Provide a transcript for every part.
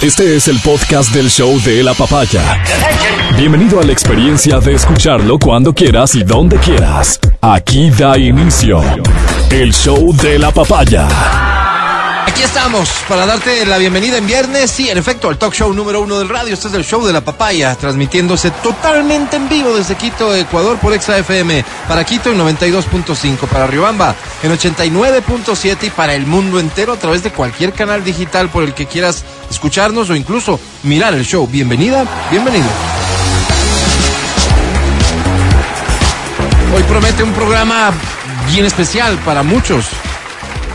Este es el podcast del show de la papaya. Bienvenido a la experiencia de escucharlo cuando quieras y donde quieras. Aquí da inicio el show de la papaya. Aquí estamos para darte la bienvenida en viernes. Sí, en efecto, al talk show número uno del radio. Este es el show de la papaya, transmitiéndose totalmente en vivo desde Quito, Ecuador, por Exa FM. Para Quito en 92.5, para Riobamba en 89.7 y para el mundo entero a través de cualquier canal digital por el que quieras escucharnos o incluso mirar el show. Bienvenida, bienvenido. Hoy promete un programa bien especial para muchos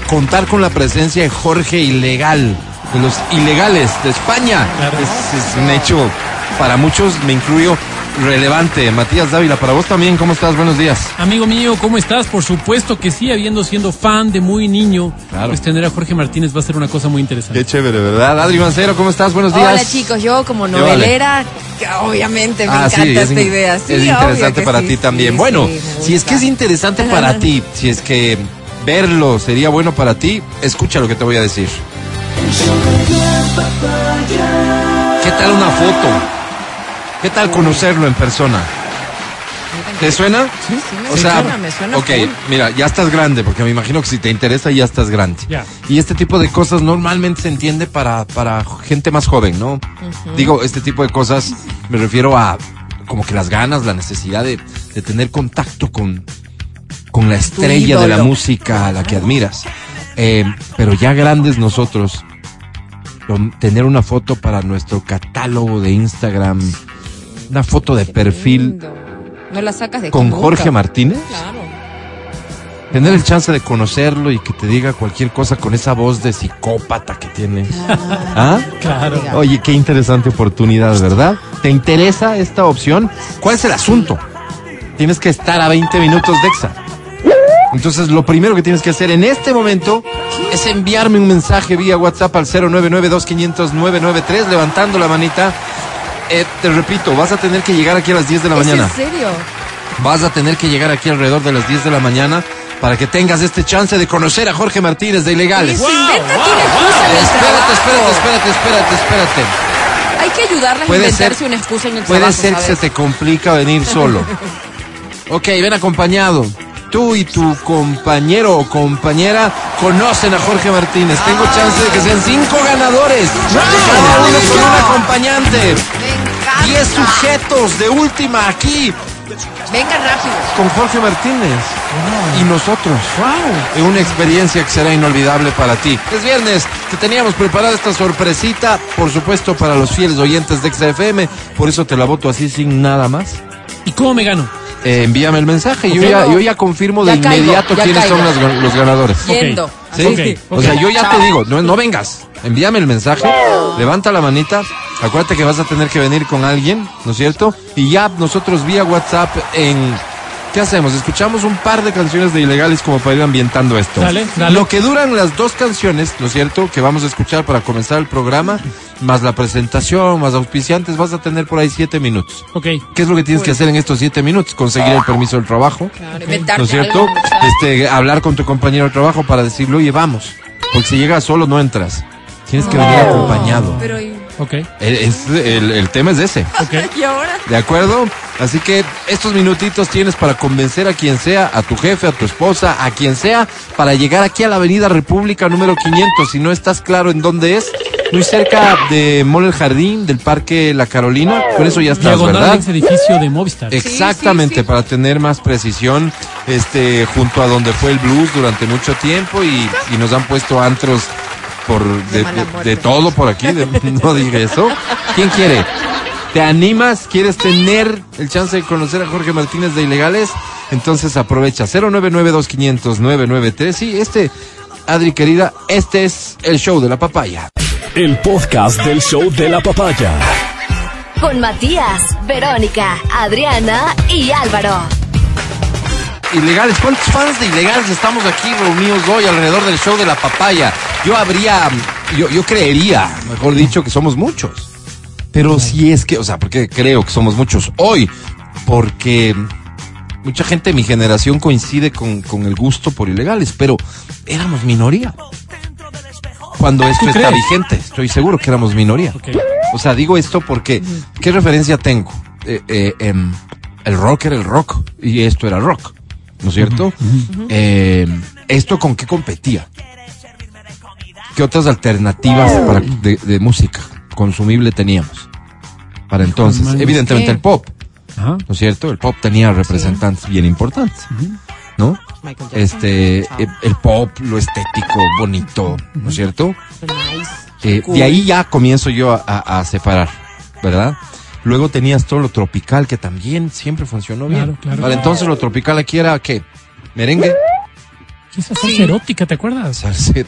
contar con la presencia de Jorge Ilegal, de los ilegales de España. Es, es un hecho para muchos, me incluyo, relevante. Matías Dávila, para vos también, ¿cómo estás? Buenos días. Amigo mío, ¿cómo estás? Por supuesto que sí, habiendo siendo fan de muy niño, Claro. pues tener a Jorge Martínez va a ser una cosa muy interesante. Qué chévere, ¿verdad? Adri Mancero, ¿cómo estás? Buenos días. Hola chicos, yo como novelera, que obviamente me Ah, encanta sí, es, esta in- idea. Sí, es interesante para sí, ti sí, también. sí, bueno, si es que es interesante para ti, si es que verlo sería bueno para ti, escucha lo que te voy a decir. ¿Qué tal una foto? ¿Qué tal conocerlo en persona? ¿Te suena? Sí, sí, me O sea, suena, me suena ok, full. mira, ya estás grande, porque me imagino que si te interesa ya estás grande. Y este tipo de cosas normalmente se entiende para, para gente más joven, ¿no? Digo, este tipo de cosas me refiero a como que las ganas, la necesidad de, de tener contacto con, con la estrella de la música a la que admiras. Eh, pero ya grandes nosotros, lo- tener una foto para nuestro catálogo de Instagram, una foto de perfil Lindo. No la sacas de con Jorge. Martínez. Claro. Tener el chance de conocerlo y que te diga cualquier cosa con esa voz de psicópata que tiene. ¿Ah? Claro. Oye, qué interesante oportunidad, ¿verdad? ¿Te interesa esta opción? ¿Cuál es el asunto? Tienes que estar a 20 minutos de EXA. Entonces, lo primero que tienes que hacer en este momento es enviarme un mensaje vía WhatsApp al 099-2500-993, levantando la manita. Eh, te repito, vas a tener que llegar aquí a las 10 de la ¿Es mañana. en serio? Vas a tener que llegar aquí alrededor de las 10 de la mañana para que tengas este chance de conocer a Jorge Martínez de Ilegales. Excusa en el Espérate, espérate, espérate, espérate, espérate. Hay que ayudarles a Puede inventarse ser- una excusa en el Puede trabajo, ser que se te complica venir solo. ok, ven acompañado. Tú y tu compañero o compañera conocen a Jorge Martínez. Tengo chance de que sean cinco ganadores. Cada uno con un acompañante. Me encanta. Diez sujetos de última aquí Venga rápido. con Jorge Martínez. Y nosotros. Wow. Una experiencia que será inolvidable para ti. Es viernes, te teníamos preparada esta sorpresita, por supuesto, para los fieles oyentes de XFM. Por eso te la voto así sin nada más. ¿Y cómo me gano? Eh, envíame el mensaje. Yo, ya, yo ya confirmo de inmediato quiénes caigo. son las- los ganadores. Yendo. ¿Sí? Ok, O sea, yo ya te digo, no, no vengas. Envíame el mensaje, levanta la manita. Acuérdate que vas a tener que venir con alguien, ¿no es cierto? Y ya nosotros vía WhatsApp en. ¿Qué hacemos? Escuchamos un par de canciones de ilegales como para ir ambientando esto. Dale, dale. Lo que duran las dos canciones, ¿no es cierto? Que vamos a escuchar para comenzar el programa, más la presentación, más auspiciantes, vas a tener por ahí siete minutos. Ok. ¿Qué es lo que tienes que hacer en estos siete minutos? Conseguir el permiso del trabajo. Claro, inventarte ¿No es cierto? algo. Este, hablar con tu compañero de trabajo para decirle, oye, vamos. Porque si llegas solo no entras. Tienes que venir acompañado. Pero ¿y, Ok. El, es- el- el tema es ese. Ok. ¿y ahora? ¿De acuerdo? Así que estos minutitos tienes para convencer a quien sea, a tu jefe, a tu esposa, a quien sea, para llegar aquí a la Avenida República número 500. Si no estás claro en dónde es, muy cerca de Mall El Jardín, del Parque La Carolina. Con eso ya estás, Diagonal ¿verdad? ex edificio de Movistar. Exactamente, Sí, sí, sí. para tener más precisión, este, junto a donde fue el blues durante mucho tiempo y, y nos han puesto antros por de, todo por aquí, de- no dije eso. ¿Quién quiere? ¿Te animas? ¿Quieres tener el chance de conocer a Jorge Martínez de Ilegales? Entonces aprovecha 099-2500-993. Sí, este, Adri querida, este es el show de la papaya. El podcast del show de la papaya. Con Matías, Verónica, Adriana y Álvaro. Ilegales, ¿cuántos fans de Ilegales estamos aquí reunidos hoy alrededor del show de la papaya? Yo habría, yo, yo creería, mejor dicho, que somos muchos. Pero si es que, o sea, porque creo que somos muchos hoy, porque mucha gente de mi generación coincide con, con el gusto por ilegales, pero éramos minoría. cuando esto ¿Tú está crees? vigente. Estoy seguro que éramos minoría. O sea, digo esto porque, ¿qué referencia tengo? Eh, eh, em, el rock era el rock y esto era rock, ¿no es cierto? Eh, ¿Esto con qué competía? ¿Qué otras alternativas para- de, de música consumible teníamos? Para entonces, evidentemente ¿qué? el pop. ¿no es cierto? El pop tenía representantes bien importantes, ¿no? Este, eh, el pop, lo estético, bonito, ¿no es cierto? Nice. Eh, Cool. De ahí ya comienzo yo a, a- a separar, ¿verdad? Luego tenías todo lo tropical que también siempre funcionó bien. Claro, claro. Para entonces lo tropical aquí era ¿qué? Merengue, ¿Qué es esa salsa erótica, te acuerdas? de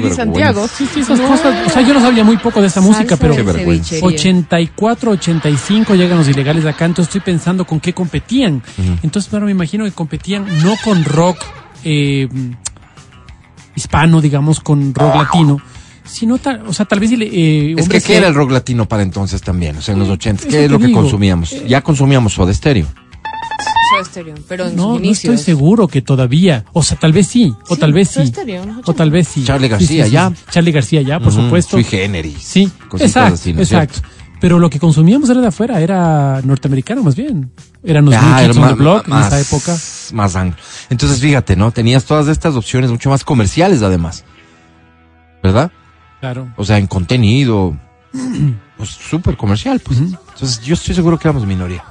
vergüenza. Santiago. Sí, sí, esas cosas. O sea, yo no sabía muy poco de esa música, pero Qué vergüenza. 84, 85 llegan los ilegales acá, entonces estoy pensando con qué competían. Entonces, claro, me imagino que competían no con rock eh, hispano, digamos, con rock latino, sino, tal, o sea, tal vez... Eh, Es que ¿qué era el rock latino para entonces también? O sea, en los 80, eso ¿qué es lo que digo. consumíamos? Ya consumíamos Soda Stereo. Soda Stereo, pero en No, sus no estoy seguro que todavía. O sea, tal vez sí, o Sí, tal vez sí. Stereo, ¿no? O tal vez sí. Charly Sí, García, sí, sí, ya. sí. Charly García, ya, por supuesto. Sui generis. Sí, exacto, así, ¿no exacto. cierto? Pero lo que consumíamos era de afuera, era norteamericano más bien. Eran los Ah, era ma- Block en más- esa época. Más anglo. Entonces, fíjate, ¿no? Tenías todas estas opciones mucho más comerciales además. ¿Verdad? Claro. O sea, en contenido, pues súper comercial, pues. Entonces, yo estoy seguro que éramos minoría.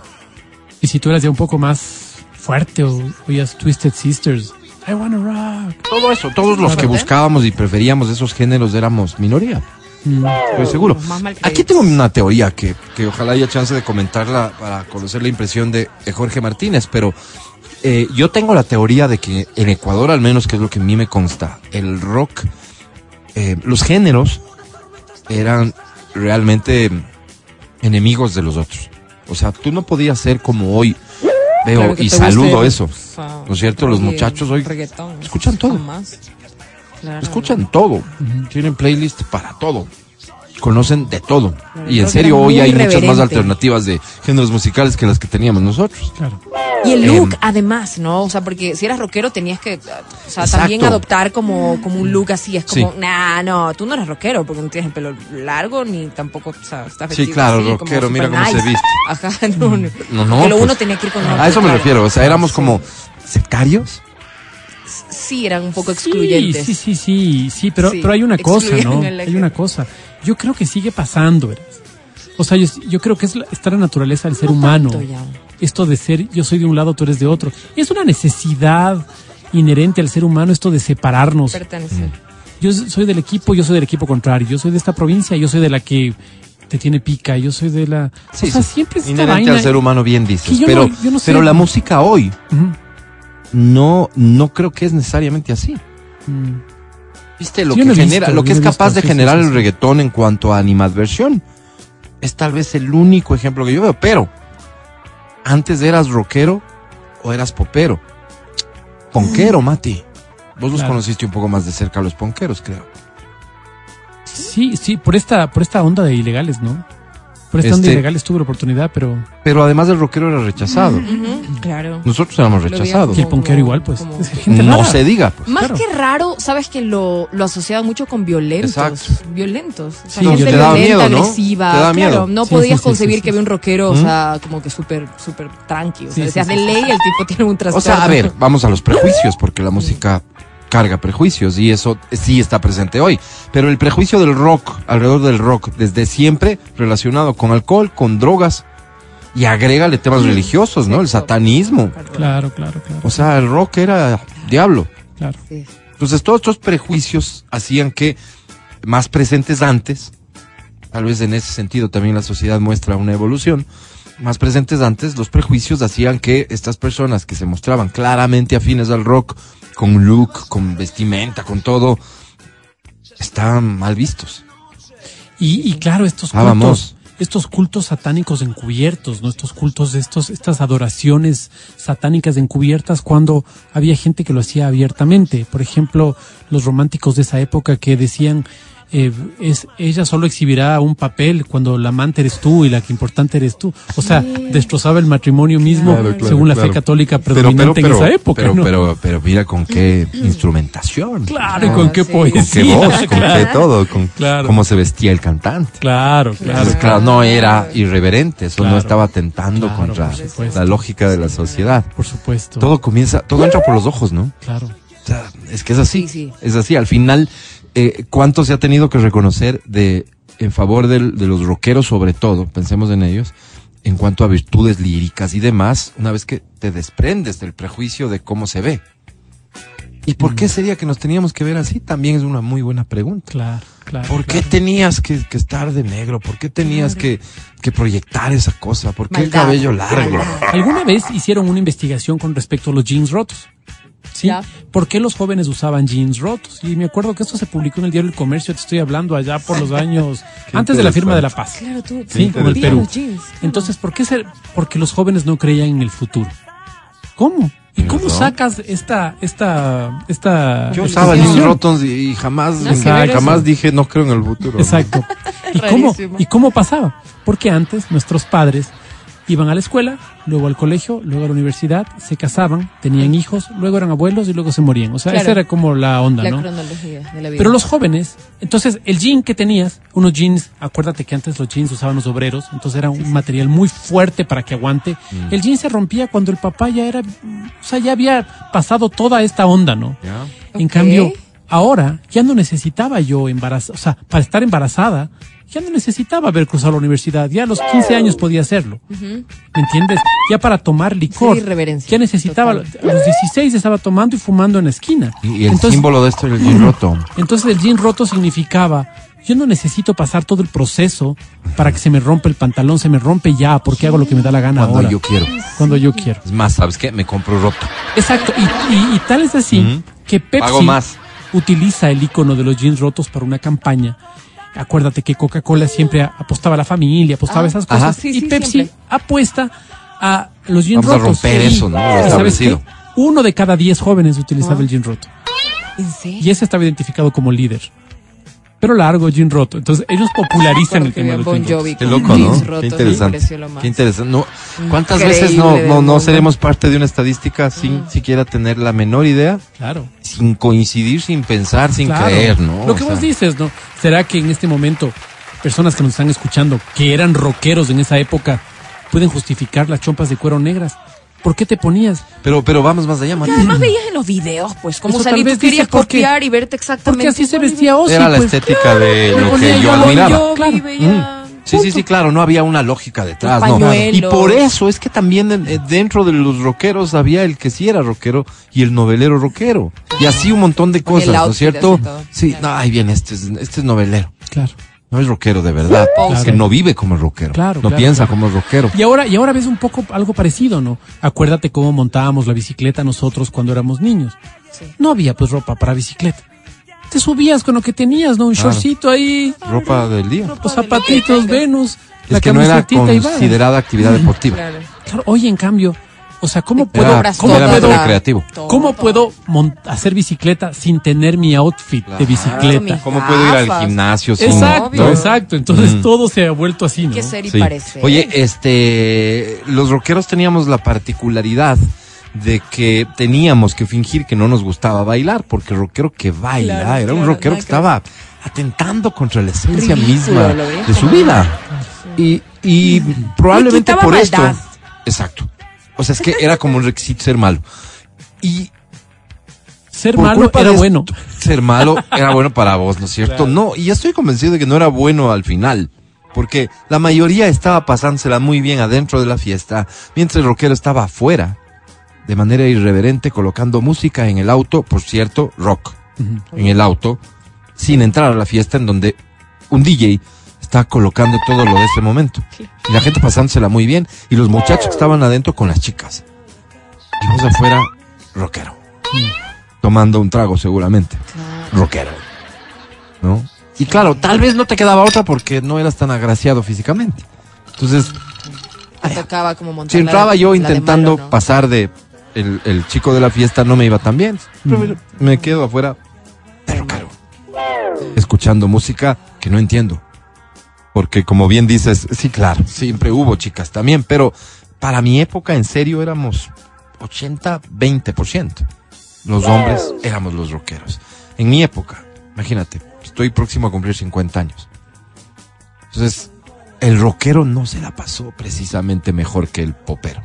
Y si tú eras ya un poco más fuerte o oías Twisted Sisters, I wanna rock. Todo eso, todos los que buscábamos y preferíamos esos géneros éramos minoría. Mm. Estoy seguro. Aquí tengo una teoría que, que ojalá haya chance de comentarla para conocer la impresión de, de Jorge Martínez, pero eh, yo tengo la teoría de que en Ecuador, al menos, que es lo que a mí me consta, el rock, eh, los géneros eran realmente enemigos de los otros. O sea, tú no podías ser como hoy veo Claro y saludo eso. o sea, ¿No es cierto? Los muchachos hoy escuchan todo. Claro. Escuchan todo. Tienen playlist para todo. Conocen de todo. Claro, Y en serio, hoy hay muchas más alternativas de géneros musicales que las que teníamos nosotros. Claro. Y el look, además, ¿no? O sea, porque si eras rockero tenías que, o sea, Exacto. también adoptar como, como un look así. Es como, Sí. nah, no, tú no eres rockero porque no tienes el pelo largo ni tampoco, o sea, estás Sí, claro, así, como rockero, mira super cómo se nice. viste. Ajá, no, no. No, no, lo pues, uno tenía que ir con A eso me claro. refiero. O sea, éramos Sí. como sectarios. Sí, eran un poco Sí, excluyentes. sí, sí, sí, sí, pero, Sí, pero hay una cosa, ¿no? Hay una cosa. Yo creo que sigue pasando, ¿verdad? O sea, yo, yo creo que es la, está la naturaleza del ser No humano. tanto ya. Esto de ser, yo soy de un lado, tú eres de otro. Es una necesidad inherente al ser humano esto de separarnos. Pertenecer. Yo soy del equipo, yo soy del equipo contrario. Yo soy de esta provincia, yo soy de la que te tiene pica. Yo soy de la... o sea, siempre es esta Inherente vaina. al ser humano, bien dices. pero, no- yo no sé. pero la música hoy no, no creo que es necesariamente así. Mm. ¿Viste? Lo que genera, visto, lo que es capaz visto, de generar sí, sí, el reggaetón en cuanto a animadversión. Es tal vez el único ejemplo que yo veo. Pero, antes eras rockero o eras popero. Ponquero, Mati. Vos los conociste un poco más de cerca a los ponqueros, creo. Sí, sí, por esta, por esta onda de ilegales, ¿no? Por esta onda Este- ilegales tuve la oportunidad, pero... Pero además el rockero era rechazado. Claro. Nosotros éramos rechazados. Y el ponquero igual, pues. como- Es gente No rara. se diga, pues. Más Claro. que raro, sabes que lo, lo asociaban mucho con violentos. Exacto. Violentos. O sea, Sí, gente te daba violenta, miedo, ¿no? agresiva. Te daba claro, miedo. no Sí, podías sí, concebir sí, que había un rockero, o sea, como que súper, súper tranqui. O sea, Sí, decías sí, de sí. ley, el tipo tiene un O trastorno. sea, a ver, vamos a los prejuicios, porque la música carga prejuicios y eso sí está presente hoy. Pero el prejuicio del rock, alrededor del rock, desde siempre relacionado con alcohol, con drogas y agrégale temas religiosos, ¿no? El satanismo. Claro, claro, claro. O sea, el rock era diablo. claro. Sí. Entonces, todos estos prejuicios hacían que, más presentes antes, tal vez en ese sentido también la sociedad muestra una evolución, más presentes antes, los prejuicios hacían que estas personas que se mostraban claramente afines al rock, con look, con vestimenta, con todo, estaban mal vistos. Y, y claro, estos Ah, vamos. cultos, estos cultos satánicos encubiertos, ¿no? Estos cultos, estos, estas adoraciones satánicas encubiertas cuando había gente que lo hacía abiertamente. Por ejemplo, los románticos de esa época que decían, eh, es, ella solo exhibirá un papel cuando la amante eres tú y la que importante eres tú. O sea, destrozaba el matrimonio mismo Claro, claro, según la claro. fe católica predominante pero, pero, en esa época. pero, ¿no? pero, pero mira con qué instrumentación. claro, y Ah, con qué sí. poesía. Con qué voz, con claro, qué todo, con Claro. cómo se vestía el cantante. claro, claro. No era irreverente, eso Claro. no estaba atentando Claro, contra la lógica de la sociedad. Por supuesto. Todo comienza, todo entra por los ojos, ¿no? Claro. O sea, es que es así. Sí, sí. Es así. Al final, eh, ¿cuánto se ha tenido que reconocer de en favor del- de los rockeros, sobre todo, pensemos en ellos, en cuanto a virtudes líricas y demás, una vez que te desprendes del prejuicio de cómo se ve? ¿Y por qué sería que nos teníamos que ver así? También es una muy buena pregunta. Claro, claro. ¿Por qué tenías que, que estar de negro? ¿Por qué tenías que, que proyectar esa cosa? ¿Por qué el cabello largo? ¿Alguna vez hicieron una investigación con respecto a los jeans rotos? ¿Sí? Ya. ¿Por qué los jóvenes usaban jeans rotos? Y me acuerdo que esto se publicó en el diario El Comercio, te estoy hablando allá por los años antes de la firma de la paz. Claro, tú. Sí, como el Perú. Entonces, ¿por qué ser? Porque los jóvenes no creían en el futuro. ¿Cómo? ¿Y cómo sacas esta, esta, esta? Yo usaba jeans rotos y, y jamás, No, jamás dije no creo en el futuro. Exacto. ¿Y cómo. ¿Y cómo pasaba? Porque antes nuestros padres iban a la escuela, luego al colegio, luego a la universidad, se casaban, tenían hijos, luego eran abuelos y luego se morían. O sea, Claro. esa era como la onda, La ¿no? cronología de la vida. Pero los jóvenes, entonces el jean que tenías, unos jeans, acuérdate que antes los jeans usaban los obreros, entonces era un material muy fuerte para que aguante. El jean se rompía cuando el papá ya era, o sea, ya había pasado toda esta onda, ¿no? ¿Ya? En cambio, ahora ya no necesitaba yo embarazada, o sea, para estar embarazada, ya no necesitaba haber cruzado la universidad, ya a los 15 años podía hacerlo. ¿Me entiendes? Ya para tomar licor. Sí, irreverencia, Ya necesitaba, total. a los 16 estaba tomando y fumando en la esquina. Y, y el Entonces- símbolo de esto era el jean roto. entonces el jean roto significaba, yo no necesito pasar todo el proceso para que se me rompa el pantalón, se me rompe ya, porque hago lo que me da la gana Cuando ahora. yo quiero. Cuando yo quiero. Es más, ¿sabes qué? Me compro roto. Exacto, y, y- y tal es así que Pepsi Pago más. utiliza el icono de los jeans rotos para una campaña. Acuérdate que Coca-Cola siempre a- apostaba a la familia, apostaba Ah, a esas ajá. cosas. Sí, y sí, Pepsi siempre. apuesta a los jeans Vamos a rotos. romper Y- eso, ¿no? Lo ¿sabes qué? Uno de cada diez jóvenes utilizaba el jean roto. ¿En serio? Y ese estaba identificado como líder. Pero largo, jean roto. Entonces ellos popularizan el tema de los Bon jeans rotos. Jovi Qué loco, ¿no? Qué interesante. Qué interesante. No, ¿Cuántas increíble veces no, no, no seremos parte de una estadística sin siquiera tener la menor idea? Claro. Sin coincidir, sin pensar, sin Claro. creer, ¿no? Lo que O vos sea, dices, ¿no? ¿Será que en este momento personas que nos están escuchando, que eran rockeros en esa época, pueden justificar las chompas de cuero negras? ¿Por qué te ponías? Pero, pero vamos más allá, Mati. además veías en los videos, pues, cómo salí, tal tú querías porque- copiar y verte exactamente. Porque así se vestía Ozzy. Era la pues. estética de lo que yo admiraba. Yo Claro. vi, veía- Sí, sí, sí, claro, no había una lógica detrás, ¿no? Y por eso es que también eh, dentro de los rockeros había el que sí era rockero y el novelero rockero. Y así un montón de cosas, ¿no es cierto? Sí, Claro. no, ahí viene, este es, este es novelero. Claro. No es rockero de verdad. Claro. Es que no vive como rockero. Claro, no claro, piensa claro. como rockero. Y ahora, y ahora ves un poco algo parecido, ¿no? Acuérdate cómo montábamos la bicicleta nosotros cuando éramos niños. Sí. No había pues ropa para bicicleta. Te subías con lo que tenías, ¿no? Un Claro. shortcito ahí, Ropa del día. los zapatitos, Venus, Es que no era considerada actividad deportiva. Claro. Claro, oye, en cambio, o sea, ¿cómo puedo, cómo puedo, todo, cómo puedo hacer bicicleta sin tener mi outfit de bicicleta? ¿Cómo puedo ir al gimnasio sin Exacto, Obvio. exacto. Entonces Mm. todo se ha vuelto así, ¿no? Qué ser y Sí. parecer. Oye, este, los rockeros teníamos la particularidad de que teníamos que fingir que no nos gustaba bailar, porque el rockero que baila Claro, era un claro, rockero que que estaba atentando contra la esencia Ridículo, misma de su vida. Y, y probablemente por maldad. esto. Exacto. O sea, es que era como un requisito ser malo. Y Ser malo era bueno. Ser malo era bueno para vos, ¿no es cierto? No, y ya estoy convencido de que no era bueno al final. Porque la mayoría estaba pasándosela muy bien adentro de la fiesta, mientras el rockero estaba afuera, de manera irreverente, colocando música en el auto, por cierto, rock, en el auto, sin entrar a la fiesta en donde un DJ está colocando todo lo de ese momento. Y la gente pasándosela muy bien, y los muchachos que estaban adentro con las chicas. Y vos afuera, rockero. Tomando un trago seguramente. Rockero. ¿No? Y claro, tal vez no te quedaba otra porque no eras tan agraciado físicamente. Entonces, Te tocaba como montar si la- entraba yo de intentando malo, ¿no? pasar de el, el chico de la fiesta, no me iba tan bien. Pero me- me quedo afuera de rockero. escuchando música que no entiendo. Porque como bien dices, sí, claro, siempre hubo chicas también, pero para mi época en serio éramos 80, 20%. Los hombres éramos los rockeros. En mi época, imagínate, estoy próximo a cumplir 50 años. Entonces, el rockero no se la pasó precisamente mejor que el popero.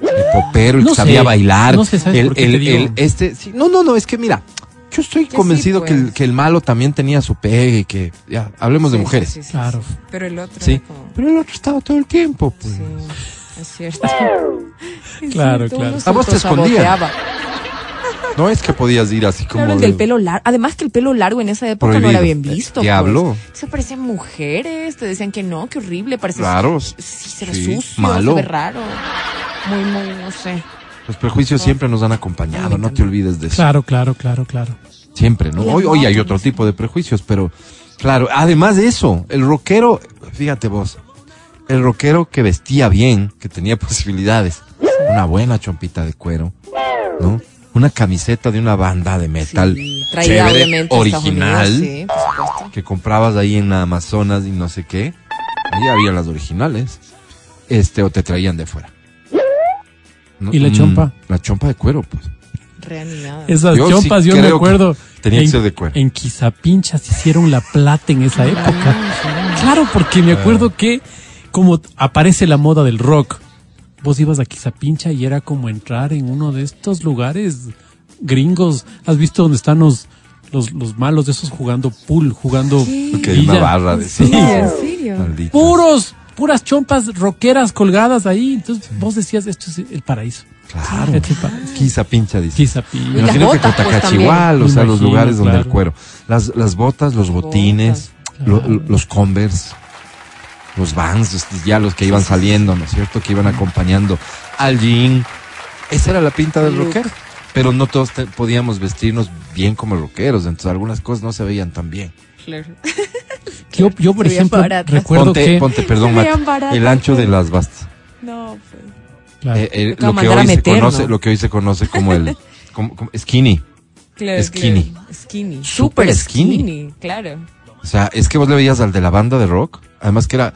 El popero, el No que sé, sabía bailar, no sé, ¿sabes el, el- el- este, sí, no, no, no, es que mira, yo estoy Que sí, convencido que, el, pues. que el malo también tenía su pegue, que ya, hablemos de mujeres. sí, sí, sí, Claro. sí. Pero el otro. Sí, como- pero el otro estaba todo el tiempo. pues. Sí, es cierto. Es Claro, cierto, claro. A vos te autosaboteaba. No es que podías ir así como. Claro, el del pelo largo. Además que el pelo largo en esa época no era bien visto. Diablo. Pues. Se parecían mujeres, te decían que no, que horrible, parece Claro. Sí, se Sí, sucio, malo. se ve raro. Muy, muy, no sé. Los prejuicios siempre nos han acompañado, no te olvides de eso. Claro, claro, claro, claro. Siempre, ¿no? Hoy, hoy hay otro tipo de prejuicios, pero claro, además de eso, el rockero, fíjate vos, el rockero que vestía bien, que tenía posibilidades, una buena chompita de cuero, ¿no? Una camiseta de una banda de metal Sí, chévere, original, Unidos, sí, por supuesto. que comprabas ahí en Amazonas y no sé qué. Ahí había las originales. Este, o te traían de fuera. ¿No? ¿Y la Mm, chompa? La chompa de cuero, pues. Reanimada. Esas Yo sí chompas, yo me creo que acuerdo. tenía que en, ser de cuero. En Quizapinchas hicieron la plata en esa época. Claro, porque me Ah. acuerdo que como aparece la moda del rock, vos ibas a Quizapincha y era como entrar en uno de estos lugares gringos. ¿Has visto donde están los, los, los malos de esos jugando pool, jugando Porque hay una barra de Sí. ¿En serio? Puros, puras chompas rockeras colgadas ahí. Entonces vos decías, esto es el paraíso. Claro. Este es el paraíso. Quizá pincha, dice. Imagino que botas, pues, Cotacachi también. igual, o sea, los lugares donde el cuero. Las, las botas, los botines, lo- los Converse, los Vans, estos ya los que iban saliendo, ¿no es cierto? Que iban acompañando al jean. Esa era la pinta del rockero. Pero no todos te- podíamos vestirnos bien como rockeros, entonces algunas cosas no se veían tan bien. Claro. Yo, yo por Se ejemplo, baratas. recuerdo ponte, que... ponte, perdón, Se Matt, el ancho de las bastas. No, pues. Claro. Eh, eh, lo, que hoy se meter, conoce, ¿no? lo que hoy se conoce como el como- como skinny. Claro, Skinny. claro. Skinny. Super Super skinny. skinny. Claro. O sea, es que vos le veías al de la banda de rock, además que era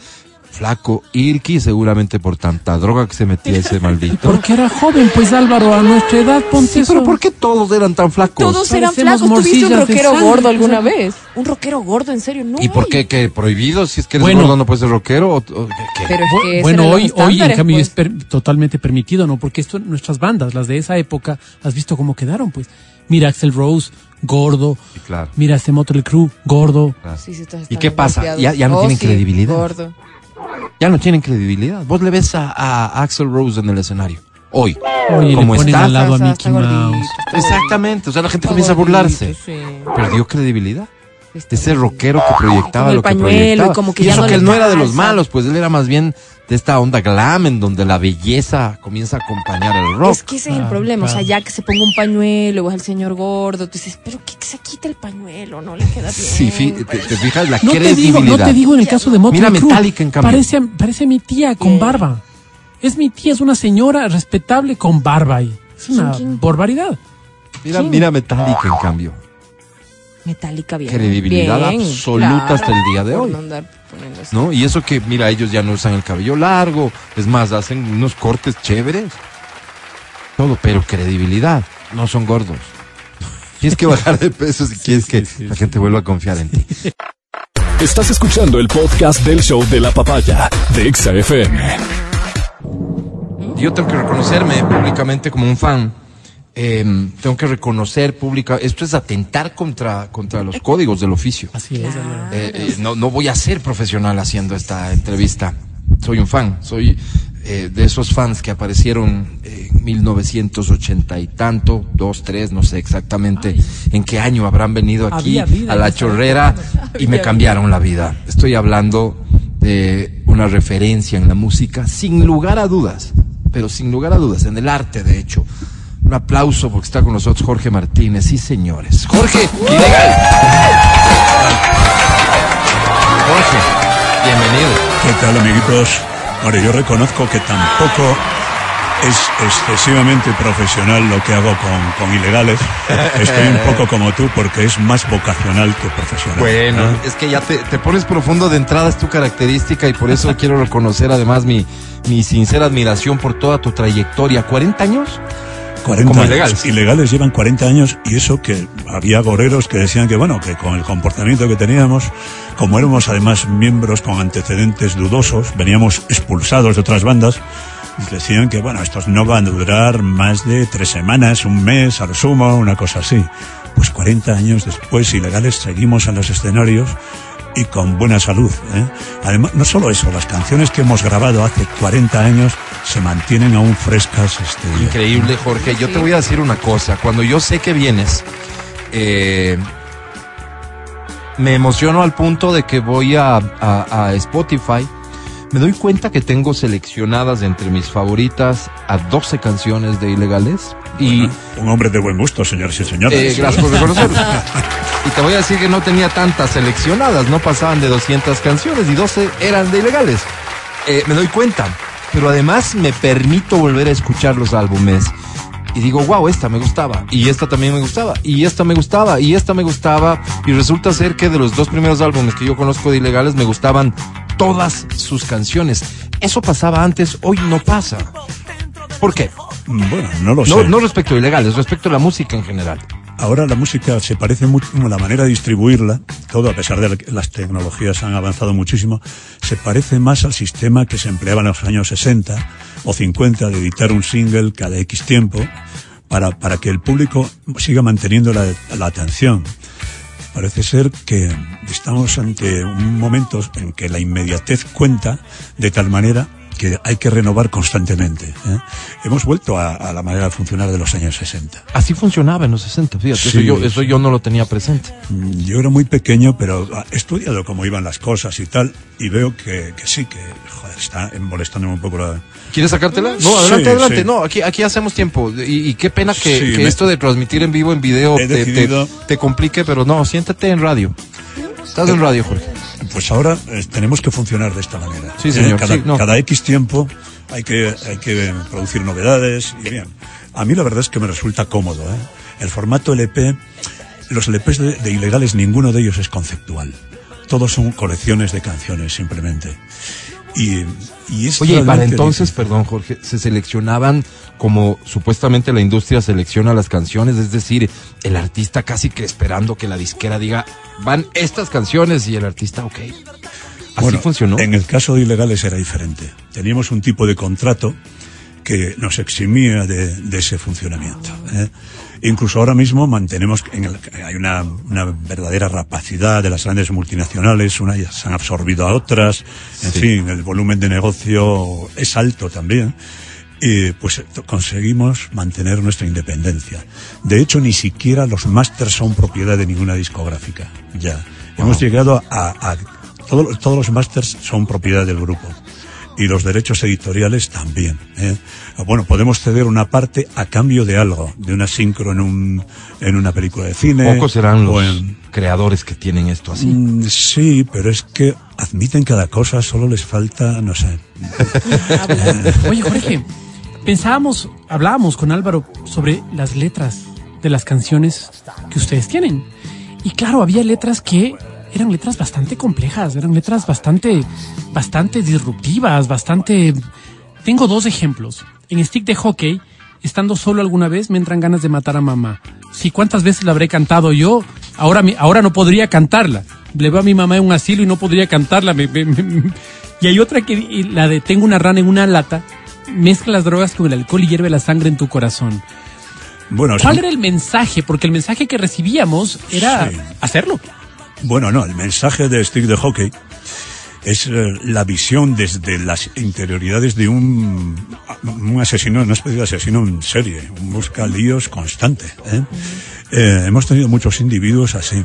flaco, Irki, seguramente por tanta droga que se metía ese maldito. Porque era joven, pues Álvaro, a nuestra edad, ponte Sí, eso. pero ¿por qué todos eran tan flacos? Todos eran flacos. ¿Tuviste un rockero sangre, gordo alguna vez? ¿Un rockero gordo, en serio? No. ¿Y por qué? ¿Que prohibido? Si es que eres Bueno. gordo no puedes ser rockero. ¿O, o qué- qué? Pero es que Bueno, hoy, hoy en cambio pues. es per- totalmente permitido, ¿no? Porque esto, nuestras bandas, las de esa época, has visto cómo quedaron, pues. Mira Axel Rose, gordo. Sí, claro. Mira este Motley Crue, gordo. Sí, sí, todos ¿Y qué pasa? golpeados. Ya- ya no Oh, tienen sí, credibilidad. Gordo. Ya no tienen credibilidad. Vos le ves a, a Axel Rose en el escenario. Hoy. Oye, le ¿Cómo ponen está? al lado a Mickey gordito, Mouse. Exactamente. O sea, la gente comienza a burlarse. sí. Perdió credibilidad. Está Ese rockero que proyectaba lo que pañuelo, proyectaba. y como que Y ya eso no que él no era de los malos, pues él era más bien de esta onda glam en donde la belleza comienza a acompañar el rock. Es que ese es el problema, o sea, ya que se ponga un pañuelo o es el señor gordo, tú dices, pero que, se quite el pañuelo, no le queda bien. Sí, fi- te, te fijas la No te digo, credibilidad. no te digo en el caso de Motley Mira Crue. Metallica, en cambio. Parece, parece mi tía con ¿Qué? barba. Es mi tía, es una señora respetable con barba ahí. Es una ¿Quién, quién? barbaridad. Mira, mira Metallica en cambio. Metálica bien. Credibilidad bien, absoluta hasta el día de hoy. no. Y eso que, mira, ellos ya no usan el cabello largo, es más, hacen unos cortes chéveres. Todo, pero credibilidad. No son gordos. Tienes que bajar de peso si quieres que la gente vuelva a confiar en ti. Estás escuchando el podcast del show de la papaya de Exa FM. Yo tengo que reconocerme públicamente como un fan. Eh, tengo que reconocer pública. Esto es atentar contra, contra los códigos del oficio. Así es, Álvaro. Eh, eh, no, no voy a ser profesional haciendo esta entrevista. Soy un fan. Soy eh, de esos fans que aparecieron en 1980 y tanto, dos, tres, no sé exactamente en qué año habrán venido aquí vida a la chorrera y me cambiaron la vida. Estoy hablando de una referencia en la música, sin lugar a dudas, pero sin lugar a dudas, en el arte, de hecho. Un aplauso porque está con nosotros Jorge Martínez, sí señores. Jorge, ilegal. Jorge, bienvenido. ¿Qué tal, amiguitos? Ahora, yo reconozco que tampoco Es excesivamente profesional lo que hago con, con ilegales. Estoy un poco como tú porque es más vocacional que profesional. Bueno, ¿Ah? es que ya te, te pones profundo de entrada, es tu característica y por eso quiero reconocer además mi, mi sincera admiración por toda tu trayectoria. ¿40 años? 40 como años. ilegales. Ilegales llevan 40 años y eso que había goreros que decían que bueno, que con el comportamiento que teníamos, como éramos además miembros con antecedentes dudosos, veníamos expulsados de otras bandas, decían que bueno, estos no van a durar más de tres semanas, un mes, a lo sumo, una cosa así. Pues 40 años después, ilegales, seguimos en los escenarios y con buena salud. ¿eh? Además, no solo eso, las canciones que hemos grabado hace 40 años se mantienen aún frescas este día. Increíble, Jorge. Yo te voy a decir una cosa. Cuando yo sé que vienes, eh, me emociono al punto de que voy a, a- a Spotify. Me doy cuenta que tengo seleccionadas entre mis favoritas a 12 canciones de ilegales. Y Bueno, un hombre de buen gusto, señores y señoras. eh, gracias por reconocerlo. y te voy a decir que no tenía tantas seleccionadas, no pasaban de 200 canciones y 12 eran de ilegales. Eh, me doy cuenta, pero además me permito volver a escuchar los álbumes. Y digo, wow, esta me gustaba, y esta también me gustaba, y esta me gustaba, y esta me gustaba. Y resulta ser que de los dos primeros álbumes que yo conozco de ilegales me gustaban todas sus canciones. Eso pasaba antes, hoy no pasa. ¿Por qué? Mm, Bueno, no lo No, sé. no respecto a ilegales, respecto a la música en general. Ahora la música se parece mucho, la manera de distribuirla, todo a pesar de que las tecnologías han avanzado muchísimo, se parece más al sistema que se empleaba en los años 60 o 50 de editar un single cada X tiempo para, para que el público siga manteniendo la, la atención. Parece ser que estamos ante un momento en que la inmediatez cuenta de tal manera que hay que renovar constantemente. ¿eh? Hemos vuelto a, a la manera de funcionar de los años 60. Así funcionaba en los 60, fíjate, eso, yo, eso yo no lo tenía presente. Mm, Yo era muy pequeño, pero he estudiado cómo iban las cosas y tal, y veo que, que sí, que joder, está molestándome un poco la... ¿Quieres sacártela? No, Sí, adelante, adelante. sí. No, aquí, aquí hacemos tiempo. Y, y qué pena que, Sí, que me- esto de transmitir en vivo, en video, te, te- te complique, pero no, siéntate en radio. Estás en radio, Jorge. Pues ahora eh, tenemos que funcionar de esta manera. Sí, señor, cada, sí, no. cada X tiempo hay que, hay que producir novedades y bien. A mí la verdad es que me resulta cómodo. ¿eh? El formato LP, los LPs de, de ilegales, ninguno de ellos es conceptual. Todos son colecciones de canciones, simplemente. Y, y es Oye, y para entonces, difícil. perdón, Jorge, se seleccionaban como supuestamente la industria selecciona las canciones, es decir, el artista casi que esperando que la disquera diga, van estas canciones y el artista, ok. Así Bueno, funcionó. En el caso de ilegales era diferente. Teníamos un tipo de contrato que nos eximía de, de ese funcionamiento. ¿eh? Incluso ahora mismo mantenemos, en el- hay una, una verdadera rapacidad de las grandes multinacionales, unas han absorbido a otras, en Sí. fin, el volumen de negocio es alto también. Y pues conseguimos mantener nuestra independencia. De hecho, ni siquiera los másters son propiedad de ninguna discográfica. Ya. Hemos llegado a, a todo- todos los másters son propiedad del grupo. Y los derechos editoriales también. ¿eh? Bueno, podemos ceder una parte a cambio de algo, de una sincro en, un, en una película de cine. Pocos serán los en- creadores que tienen esto así. Mm, Sí, pero es que admiten cada cosa, solo les falta, no sé. Oye, Jorge, pensábamos, hablábamos con Álvaro sobre las letras de las canciones que ustedes tienen. Y claro, había letras que eran letras bastante complejas, eran letras bastante, bastante disruptivas, bastante... Tengo dos ejemplos. En Stick de Hockey, estando solo alguna vez, me entran ganas de matar a mamá. Si cuántas veces la habré cantado yo, ahora, ahora no podría cantarla. Le veo a mi mamá en un asilo y no podría cantarla. me- me- me- y hay otra que, la de tengo una rana en una lata, mezcla las drogas con el alcohol y hierve la sangre en tu corazón. Bueno, ¿Cuál sí. era el mensaje? Porque el mensaje que recibíamos era Sí. hacerlo. Bueno, no, el mensaje de Stick de Hockey es eh, la visión desde las interioridades de un, un asesino, una especie de asesino en serie, un busca líos constante. ¿eh? Eh, hemos tenido muchos individuos así.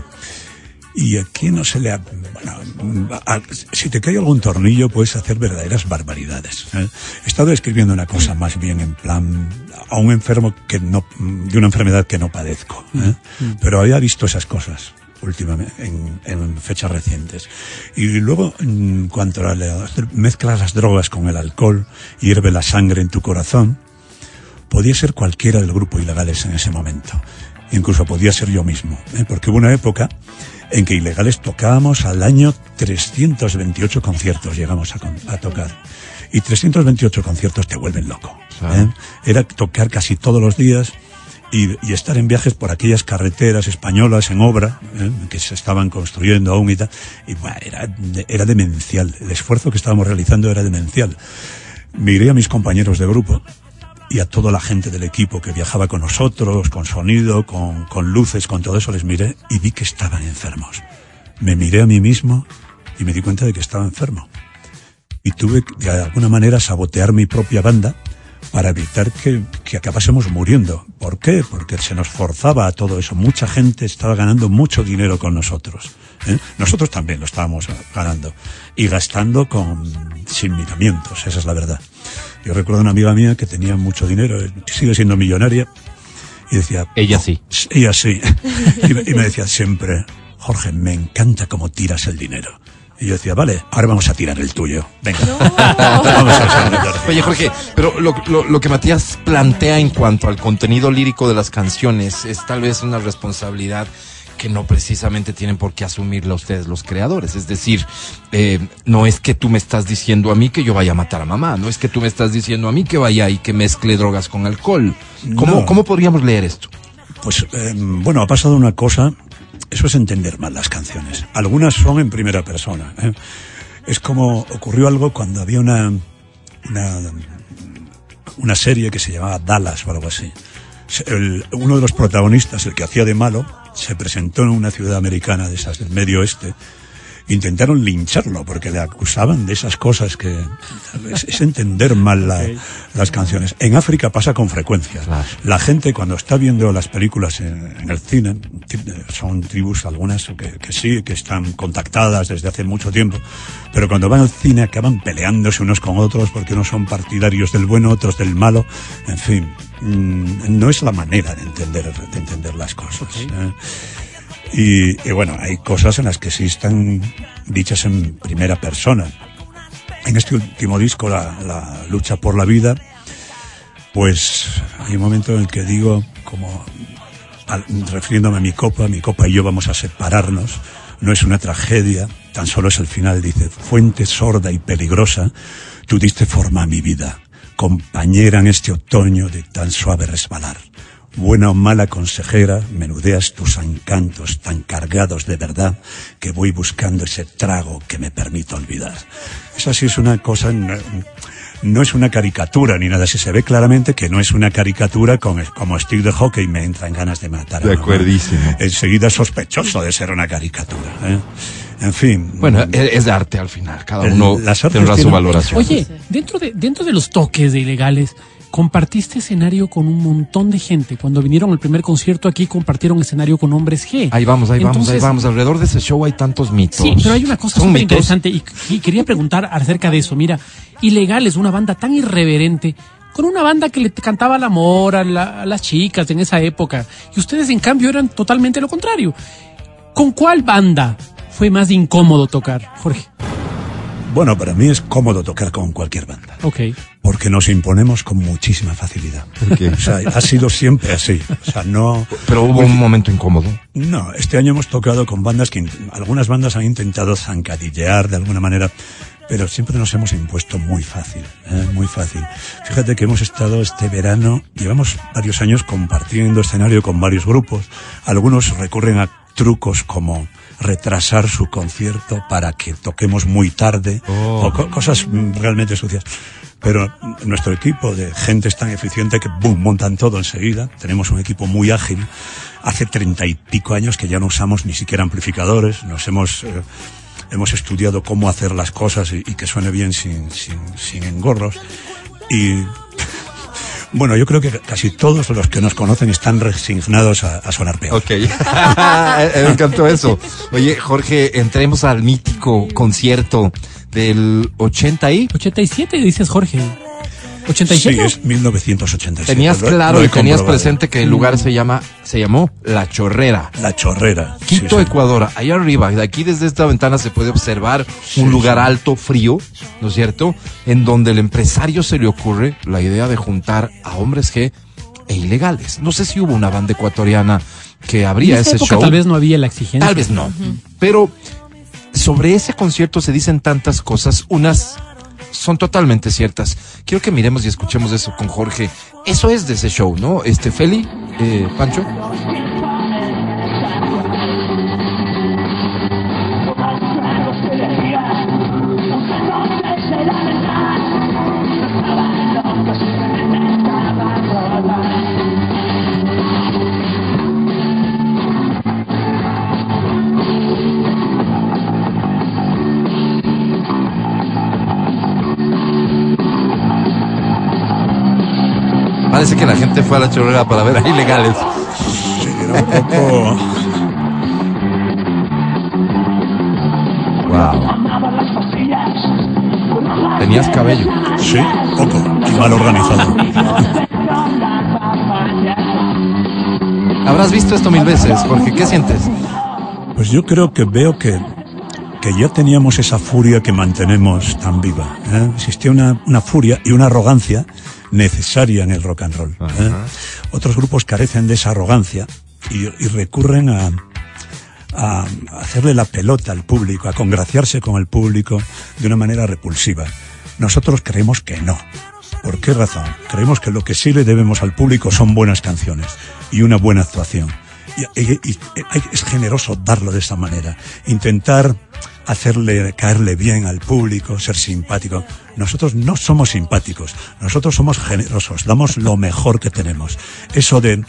Y aquí no se le ha... Bueno, a- si te cae algún tornillo puedes hacer verdaderas barbaridades. ¿eh? He estado escribiendo una cosa más bien en plan a un enfermo que no, de una enfermedad que no padezco. ¿eh? Pero había visto esas cosas últimamente, en, en fechas recientes. Y luego, en cuanto a la, mezclas las drogas con el alcohol, hierve la sangre en tu corazón, podía ser cualquiera del grupo Ilegales en ese momento. Incluso podía ser yo mismo, ¿eh? porque hubo una época en que Ilegales tocábamos al año 328 conciertos, llegamos a, con- a tocar. Y 328 conciertos te vuelven loco. ¿eh? Era tocar casi todos los días y, y estar en viajes por aquellas carreteras españolas en obra, ¿eh? que se estaban construyendo aún y tal. Y bueno, era, era demencial. El esfuerzo que estábamos realizando era demencial. Miré a mis compañeros de grupo y a toda la gente del equipo que viajaba con nosotros, con sonido, con, con luces, con todo eso, les miré y vi que estaban enfermos. Me miré a mí mismo y me di cuenta de que estaba enfermo. Y tuve que, de alguna manera sabotear mi propia banda para evitar que, que acabásemos muriendo. ¿Por qué? Porque se nos forzaba a todo eso. Mucha gente estaba ganando mucho dinero con nosotros. ¿eh? Nosotros también lo estábamos ganando. Y gastando con, sin miramientos, esa es la verdad. Yo recuerdo una amiga mía que tenía mucho dinero, sigue siendo millonaria, y decía... Ella sí. Ella sí. Y me, y me decía siempre, Jorge, me encanta cómo tiras el dinero. Y yo decía, vale, ahora vamos a tirar el tuyo. Venga. Vamos a. Oye, Jorge, pero lo, lo- lo que Matías plantea en cuanto al contenido lírico de las canciones es tal vez una responsabilidad que no precisamente tienen por qué asumirla ustedes los creadores. Es decir, eh, no es que tú me estás diciendo a mí que yo vaya a matar a mamá, no es que tú me estás diciendo a mí que vaya y que mezcle drogas con alcohol. ¿Cómo, No. ¿cómo podríamos leer esto? Pues eh, bueno, ha pasado una cosa, eso es entender mal las canciones. Algunas son en primera persona. ¿eh? Es como ocurrió algo cuando había una, una, serie que se llamaba Dallas o algo así. Uno de los protagonistas, el que hacía de malo, se presentó en una ciudad americana de esas del medio oeste. Intentaron lincharlo porque le acusaban de esas cosas que es, es entender mal la- las canciones. En África pasa con frecuencia. La gente cuando está viendo las películas en, en el cine, son tribus algunas que, que sí, que están contactadas desde hace mucho tiempo, pero cuando van al cine acaban peleándose unos con otros porque unos son partidarios del bueno, otros del malo. En fin, mm, no es la manera de entender, de entender las cosas. ¿eh? Y, y bueno, hay cosas en las que sí están dichas en primera persona. En este último disco, la, la lucha por la vida, pues hay un momento en el que digo, como al- refiriéndome a mi copa, mi copa y yo vamos a separarnos, no es una tragedia, tan solo es el final, dice, fuente sorda y peligrosa, tú diste forma a mi vida, compañera en este otoño de tan suave resbalar. Buena o mala consejera, menudeas tus encantos tan cargados de verdad que voy buscando ese trago que me permita olvidar. Esa sí es una cosa, no, no es una caricatura ni nada, si se ve claramente que no es una caricatura con, como stick de hockey me entran ganas de matar. a De mamá. acuerdísimo. Enseguida sospechoso de ser una caricatura. ¿eh? En fin. Bueno, es, de arte al final, cada uno las artes tendrá su tienen- valoración. Oye, dentro de, dentro de los toques de ilegales, compartiste escenario con un montón de gente. Cuando vinieron al primer concierto aquí, compartieron escenario con hombres G. Ahí vamos, ahí vamos, ahí vamos. Alrededor de ese show hay tantos mitos. Sí, pero hay una cosa súper interesante y, y quería preguntar acerca de eso. Mira, Ilegales, una banda tan irreverente, con una banda que le cantaba el amor a, la- a las chicas en esa época, y ustedes en cambio eran totalmente lo contrario. ¿Con cuál banda fue más incómodo tocar, Jorge? Bueno, para mí es cómodo tocar con cualquier banda. Ok. Porque nos imponemos con muchísima facilidad. O sea, ha sido siempre así. O sea, no. Pero hubo un momento incómodo. No, este año hemos tocado con bandas que algunas bandas han intentado zancadillear de alguna manera, pero siempre nos hemos impuesto muy fácil, ¿eh? muy fácil. Fíjate que hemos estado este verano, llevamos varios años compartiendo escenario con varios grupos. Algunos recurren a trucos como retrasar su concierto para que toquemos muy tarde o co- cosas realmente sucias. Pero nuestro equipo de gente es tan eficiente que boom, montan todo enseguida. Tenemos un equipo muy ágil. Hace treinta y pico años que ya no usamos ni siquiera amplificadores. Nos hemos, eh, hemos estudiado cómo hacer las cosas y, y que suene bien sin, sin, sin engorros. Y bueno, yo creo que casi todos los que nos conocen están resignados a, a sonar peor. Ok. Me encantó eso. Oye, Jorge, entremos al mítico concierto del 80 y 87, dices Jorge. 87. Sí, es 1987. Tenías claro y tenías presente que el lugar se llama, se llamó La Chorrera. La chorrera. Quito, Sí, sí. Ecuador, allá arriba, de aquí desde esta ventana se puede observar Sí, un lugar sí. alto, frío, ¿no es cierto? En donde el empresario se le ocurre la idea de juntar a hombres G e ilegales. No sé si hubo una banda ecuatoriana que En abría esa ese época show. tal vez no había la exigencia. Tal vez no. Pero sobre ese concierto se dicen tantas cosas, unas son totalmente ciertas. Quiero que miremos y escuchemos eso con Jorge. Eso es de ese show, ¿no? Este Feli, eh, Pancho. La gente fue a la chorrera para ver a ilegales. Sí, era un poco... Wow. Tenías cabello. Sí, poco. Y mal organizado. Habrás visto esto mil veces, Jorge. ¿Qué sientes? Pues yo creo que veo que, que ya teníamos esa furia que mantenemos tan viva. ¿eh? Existía una, una furia y una arrogancia necesaria en el rock and roll. ¿eh? Otros grupos carecen de esa arrogancia y, y recurren a, a hacerle la pelota al público, a congraciarse con el público de una manera repulsiva. Nosotros creemos que no. ¿Por qué razón? Creemos que lo que sí le debemos al público son buenas canciones y una buena actuación. Y, y- y- y es generoso darlo de esa manera. Intentar hacerle caerle bien al público, ser simpático. Nosotros no somos simpáticos, nosotros somos generosos, damos lo mejor que tenemos. Eso de,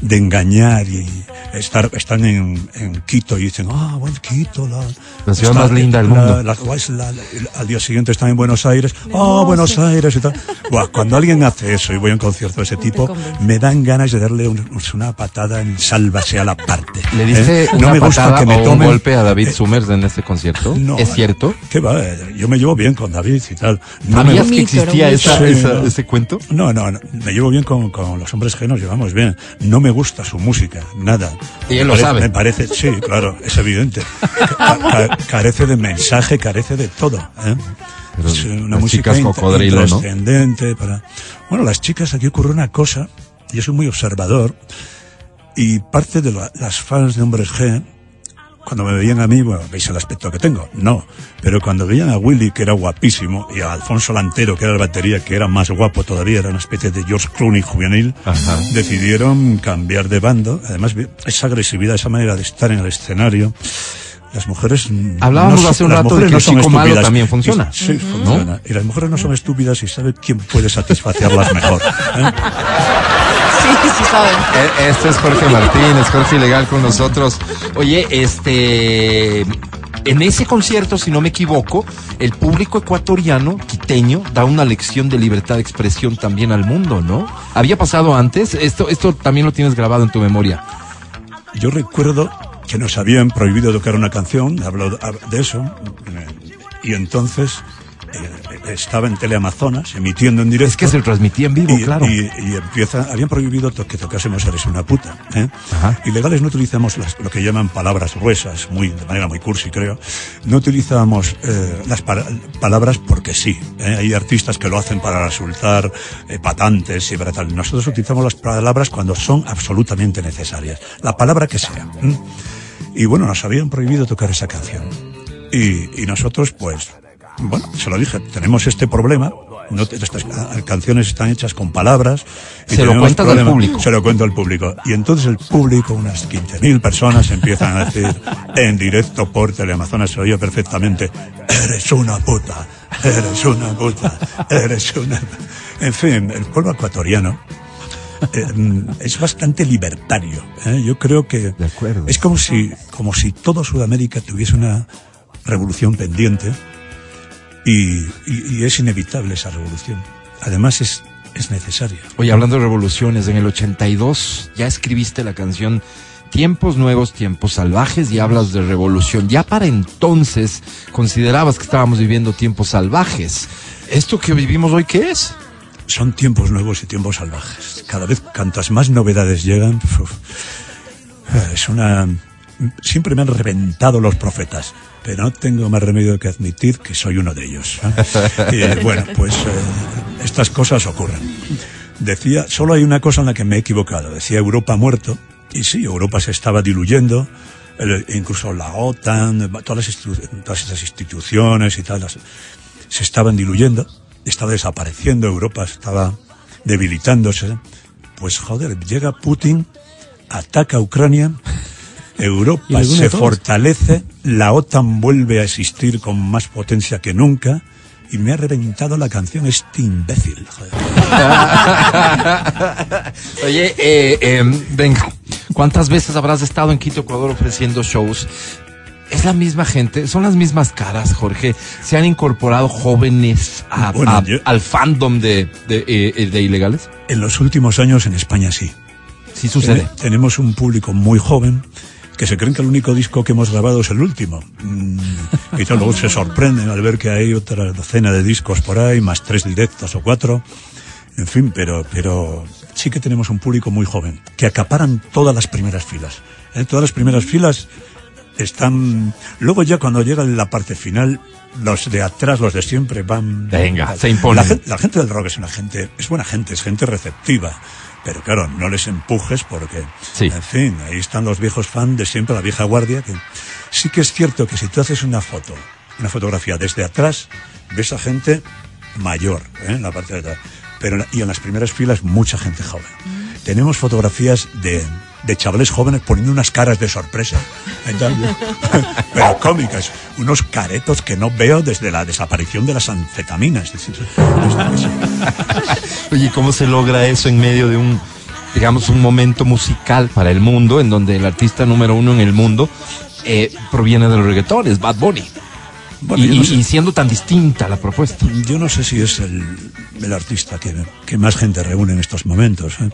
de engañar y estar, están en, en Quito y dicen, ah, bueno, Quito, la, La ciudad está- más linda del la- mundo. la- la- la- al día siguiente están en Buenos Aires, ah, Buenos Aires y tal. Buah, cuando alguien hace eso y voy a un concierto de ese tipo, me dan ganas de darle un- una patada en sálvase a la parte. ¿Le diste ¿eh? una me gusta patada que me o un tomen- golpe a David eh, Summers en este concierto? no, ¿Es cierto? ¿Qué va? Yo me llevo bien con David y tal. No me ¿Sabías gu- que un existía esa- Sí, esa- no. ese cuento? No, no, no, me llevo bien con, con los hombres que nos llevamos bien. No me gusta su música, nada. Y él Me lo parece- sabe. Me parece, sí, claro, es evidente. Ca- ca- carece de mensaje, carece de todo. ¿eh? Pero es una música cocodrilo, ¿no? para. Bueno, las chicas aquí ocurre una cosa. Yo soy muy observador y parte de la- las fans de hombres G cuando me veían a mí, bueno, veis el aspecto que tengo. No. Pero cuando veían a Willy, que era guapísimo, y a Alfonso Lantero, que era el batería, que era más guapo todavía, era una especie de George Clooney juvenil, Ajá. decidieron cambiar de bando. Además, esa agresividad, esa manera de estar en el escenario. Las mujeres. Hablábamos son- hace un rato de que no el son chico malo estúpidas. también funciona. Y- sí, funciona. Y las mujeres no son estúpidas y saben quién puede satisfacerlas mejor. ¿eh? Sí, sí saben. Eh, Este es Jorge Martínez, Jorge Ilegal con nosotros. Oye, este. En ese concierto, si no me equivoco, el público ecuatoriano, quiteño, da una lección de libertad de expresión también al mundo, ¿no? ¿Había pasado antes? Esto, esto también lo tienes grabado en tu memoria. Yo recuerdo que nos habían prohibido tocar una canción, hablo de eso, eh, y entonces eh, estaba en Teleamazonas emitiendo en directo. Es que se transmitía en vivo, y, claro. y- y empieza, habían prohibido que tocásemos Eres una puta. ¿eh? Ilegales no utilizamos las- lo que llaman palabras gruesas, muy, de manera muy cursi creo. No utilizamos eh, las para- palabras porque sí. ¿eh? Hay artistas que lo hacen para resultar eh, patantes y para tal. Nosotros utilizamos las palabras cuando son absolutamente necesarias. La palabra que sea. ¿eh? Y bueno, nos habían prohibido tocar esa canción. Y, y nosotros, pues, bueno, se lo dije, tenemos este problema. No, te- estas ca- canciones están hechas con palabras. y Se lo al público. Se lo cuento al público. Y entonces el público, unas 15.000 personas, empiezan a decir en directo por Teleamazonas, se oía perfectamente, eres una puta, eres una puta, eres una... En fin, el pueblo ecuatoriano eh, es bastante libertario. ¿eh? Yo creo que De acuerdo. es como si, como si todo Sudamérica tuviese una revolución pendiente y, y- y es inevitable esa revolución. Además es, es necesaria. Oye, hablando de revoluciones, en el 82 ya escribiste la canción Tiempos Nuevos, Tiempos Salvajes y hablas de revolución. Ya para entonces considerabas que estábamos viviendo tiempos salvajes. ¿Esto que vivimos hoy qué es? son tiempos nuevos y tiempos salvajes. Cada vez cuantas más novedades llegan, uf, es una... Siempre me han reventado los profetas, pero no tengo más remedio que admitir que soy uno de ellos. ¿eh? Y bueno, pues eh, estas cosas ocurren. Decía, solo hay una cosa en la que me he equivocado. Decía Europa ha muerto, y sí, Europa se estaba diluyendo, incluso la OTAN, todas, esas instituciones y tal, las- se estaban diluyendo, estaba desapareciendo, Europa estaba debilitándose. Pues joder, llega Putin, ataca a Ucrania, Europa se fortalece, la OTAN vuelve a existir con más potencia que nunca. Y me ha reventado la canción este imbécil. joder. Oye, eh, eh, venga, ¿cuántas veces habrás estado en Quito, Ecuador ofreciendo shows? Es la misma gente, son las mismas caras, Jorge. Se han incorporado jóvenes a- Bueno, a- yo- al fandom de, de, eh, de ilegales. En los últimos años en España sí. Sí sucede. Tene- tenemos un público muy joven que se creen que el único disco que hemos grabado es el último. Mm, y tal, luego se sorprenden al ver que hay otra docena de discos por ahí, más tres directos o cuatro. En fin, pero, pero sí que tenemos un público muy joven, que acaparan todas las primeras filas. ¿eh? Todas las primeras filas están... Luego ya cuando llega la parte final, los de atrás, los de siempre van... Venga, se imponen. La la gente del rock es una gente, es buena gente, es gente receptiva. Pero claro, no les empujes porque, Sí. en fin, ahí están los viejos fans de siempre, la vieja guardia, que sí que es cierto que si tú haces una foto, una fotografía desde atrás, ves a gente mayor, ¿eh? en la parte de atrás. Pero, en la- y en las primeras filas, mucha gente joven. Tenemos fotografías de, de chavales jóvenes poniendo unas caras de sorpresa, pero cómicas, unos caretos que no veo desde la desaparición de las anfetaminas. Oye, ¿cómo se logra eso en medio de un, digamos, un momento musical para el mundo, en donde el artista número uno en el mundo eh, proviene del reggaetón, es Bad Bunny? Bueno, y, yo no y- sé. y siendo tan distinta la propuesta. Yo no sé si es el, el artista que, que más gente reúne en estos momentos. ¿eh?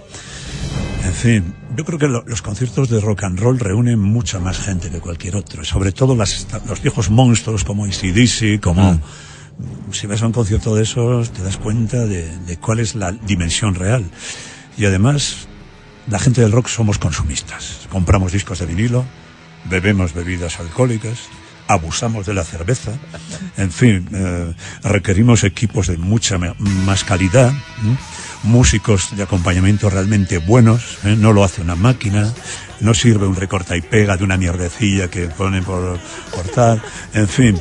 En fin, yo creo que lo- los conciertos de rock and roll reúnen mucha más gente que cualquier otro. Sobre todo las- los viejos monstruos como ACDC, como... Si vas a un concierto de esos, te das cuenta de, de cuál es la dimensión real. Y además, la gente del rock somos consumistas. Compramos discos de vinilo, bebemos bebidas alcohólicas, abusamos de la cerveza, en fin, eh, requerimos equipos de mucha más calidad. Músicos de acompañamiento realmente buenos, ¿eh? no lo hace una máquina, no sirve un recorta y pega de una mierdecilla que ponen por, tal, en fin.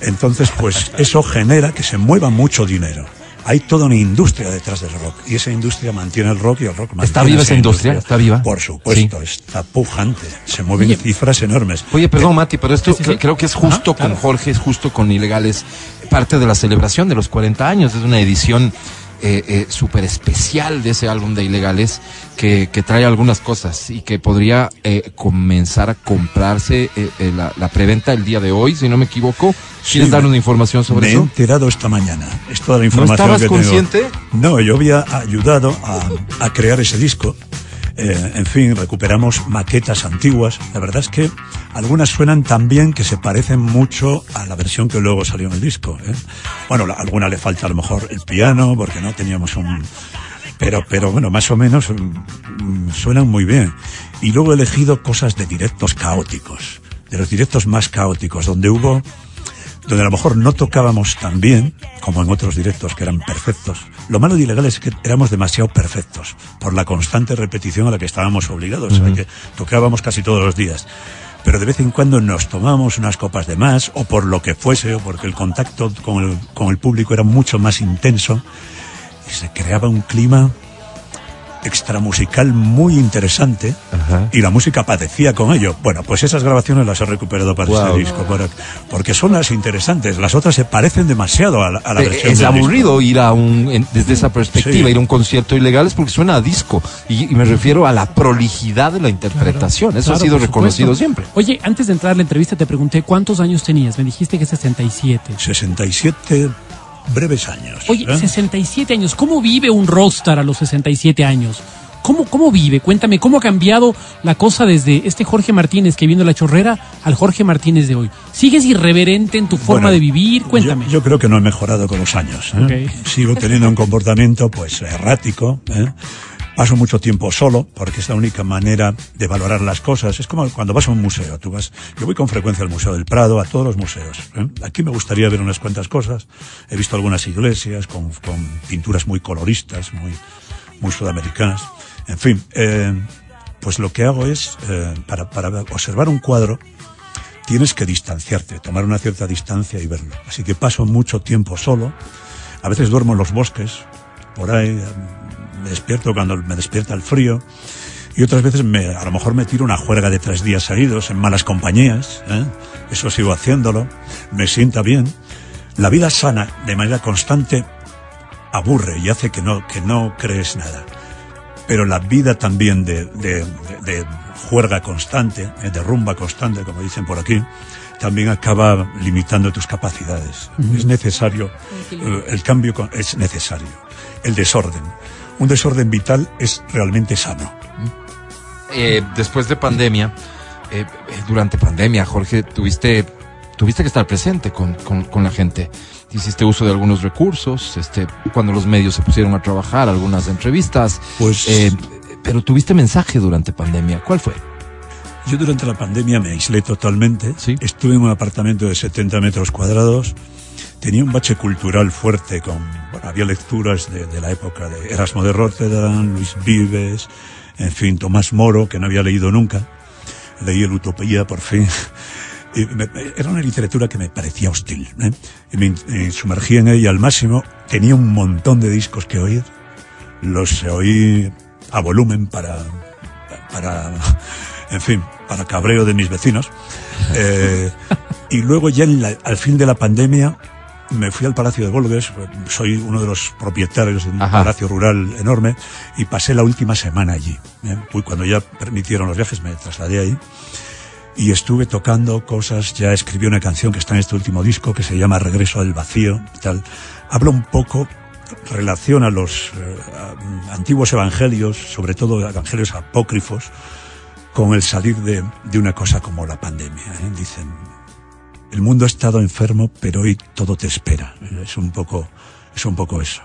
Entonces, pues eso genera que se mueva mucho dinero. Hay toda una industria detrás del rock y esa industria mantiene el rock y el rock mantiene ¿Está viva esa industria? ¿Está viva? Por supuesto, está pujante, se mueven Oye. cifras enormes. Oye, perdón, Mati, pero esto Sí, sí, creo que es justo Ajá, claro. con Jorge, es justo con Ilegales, parte de la celebración de los 40 años. Es una edición eh, eh, súper especial de ese álbum de Ilegales que, que trae algunas cosas y que podría eh, comenzar a comprarse eh, eh, la, la preventa el día de hoy, si no me equivoco. ¿Quieres Sí, darnos me- información sobre Me he eso? enterado esta mañana. Es toda la información estabas que tengo. consciente? No, yo había ayudado a, a crear ese disco. Eh, en fin, recuperamos maquetas antiguas. La verdad es que algunas suenan tan bien que se parecen mucho a la versión que luego salió en el disco. ¿eh? Bueno, alguna le falta a lo mejor el piano, porque no teníamos un... Pero, pero bueno, más o menos mm, suenan muy bien. Y luego he elegido cosas de directos caóticos, de los directos más caóticos, donde hubo donde a lo mejor no tocábamos tan bien como en otros directos que eran perfectos. Lo malo de ilegal es que éramos demasiado perfectos por la constante repetición a la que estábamos obligados, a la que tocábamos casi todos los días. Pero de vez en cuando nos tomábamos unas copas de más, o por lo que fuese, o porque el contacto con el, con el público era mucho más intenso, y se creaba un clima extramusical muy interesante Ajá. y la música padecía con ello. Bueno, pues esas grabaciones las he recuperado para Wow. este disco, para- porque son las interesantes. Las otras se parecen demasiado a la, a la Eh, versión es del disco. aburrido ir a un, en- desde esa perspectiva, Sí. ir a un concierto ilegal es porque suena a disco. Y, y me refiero a la prolijidad de la interpretación. Eso Claro, ha sido reconocido siempre. Oye, antes de entrar a la entrevista te pregunté cuántos años tenías. Me dijiste que 67. 67 breves años. Oye, ¿eh? 67 años. ¿Cómo vive un rockstar a los 67 años? ¿Cómo, ¿Cómo vive? Cuéntame, ¿cómo ha cambiado la cosa desde este Jorge Martínez que vino la chorrera al Jorge Martínez de hoy? ¿Sigues irreverente en tu forma Bueno, de vivir? Cuéntame. Yo, yo creo que no he mejorado con los años. ¿eh? Sigo teniendo un comportamiento pues errático. ¿eh? Paso mucho tiempo solo porque es la única manera de valorar las cosas. Es como cuando vas a un museo. Tú vas, yo voy con frecuencia al Museo del Prado, a todos los museos. ¿eh? Aquí me gustaría ver unas cuantas cosas. He visto algunas iglesias con, con pinturas muy coloristas, muy, muy sudamericanas. En fin, eh, pues lo que hago es, eh, para, para observar un cuadro, tienes que distanciarte, tomar una cierta distancia y verlo. Así que paso mucho tiempo solo. A veces duermo en los bosques, por ahí, me despierto cuando me despierta el frío. Y otras veces me, a lo mejor me tiro una juerga de tres días seguidos en malas compañías. ¿eh? Eso sigo haciéndolo. Me sienta bien. La vida sana, de manera constante, aburre y hace que no, que no crees nada. Pero la vida también de, de, de- de juerga constante, eh, de rumba constante, como dicen por aquí, también acaba limitando tus capacidades. Es necesario, eh, el cambio con- es necesario. El desorden. Un desorden vital es realmente sano. Eh, después de pandemia, eh, eh, durante pandemia, Jorge, tuviste, tuviste que estar presente con, con, con la gente. Hiciste uso de algunos recursos, este, cuando los medios se pusieron a trabajar, algunas entrevistas. Pues- Eh, pero tuviste mensaje durante pandemia. ¿Cuál fue? Yo durante la pandemia me aislé totalmente. Sí. Estuve en un apartamento de 70 metros cuadrados. Tenía un bache cultural fuerte con, bueno, había lecturas de, de la época de Erasmo de Rotterdam, Luis Vives, en fin, Tomás Moro, que no había leído nunca. Leí el Utopía por fin. Era una literatura que me parecía hostil. ¿eh? Y me, me sumergí en ella al máximo. Tenía un montón de discos que oír. Los oí a volumen para, para, en fin, para cabreo de mis vecinos. Eh, y luego ya en la- al fin de la pandemia me fui al Palacio de Volgues, soy uno de los propietarios de un Ajá. palacio rural enorme y pasé la última semana allí. ¿eh? Fui cuando ya permitieron los viajes, me trasladé ahí y estuve tocando cosas, ya escribí una canción que está en este último disco que se llama Regreso al Vacío tal. Habla un poco, relaciona los eh, a- antiguos evangelios, sobre todo evangelios apócrifos, con el salir de, de una cosa como la pandemia. ¿eh? Dicen, el mundo ha estado enfermo, pero hoy todo te espera. Es un poco, es un poco eso.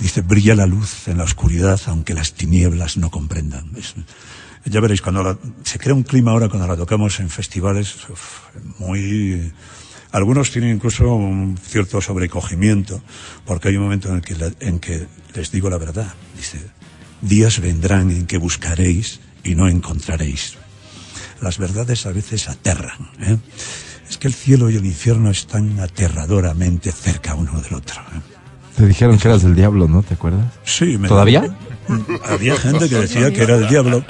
Y dice, brilla la luz en la oscuridad, aunque las tinieblas no comprendan. Es- ya veréis, cuando la- se crea un clima ahora cuando la tocamos en festivales, uf, muy... Algunos tienen incluso un cierto sobrecogimiento, porque hay un momento en el que, la- en que les digo la verdad. Dice, días vendrán en que buscaréis y no encontraréis. Las verdades a veces aterran. ¿eh? Es que el cielo y el infierno están aterradoramente cerca uno del otro. ¿eh? Te dijeron que eras del diablo, ¿no? ¿Te acuerdas? Sí, me- ¿Todavía? Había gente que decía que era el diablo.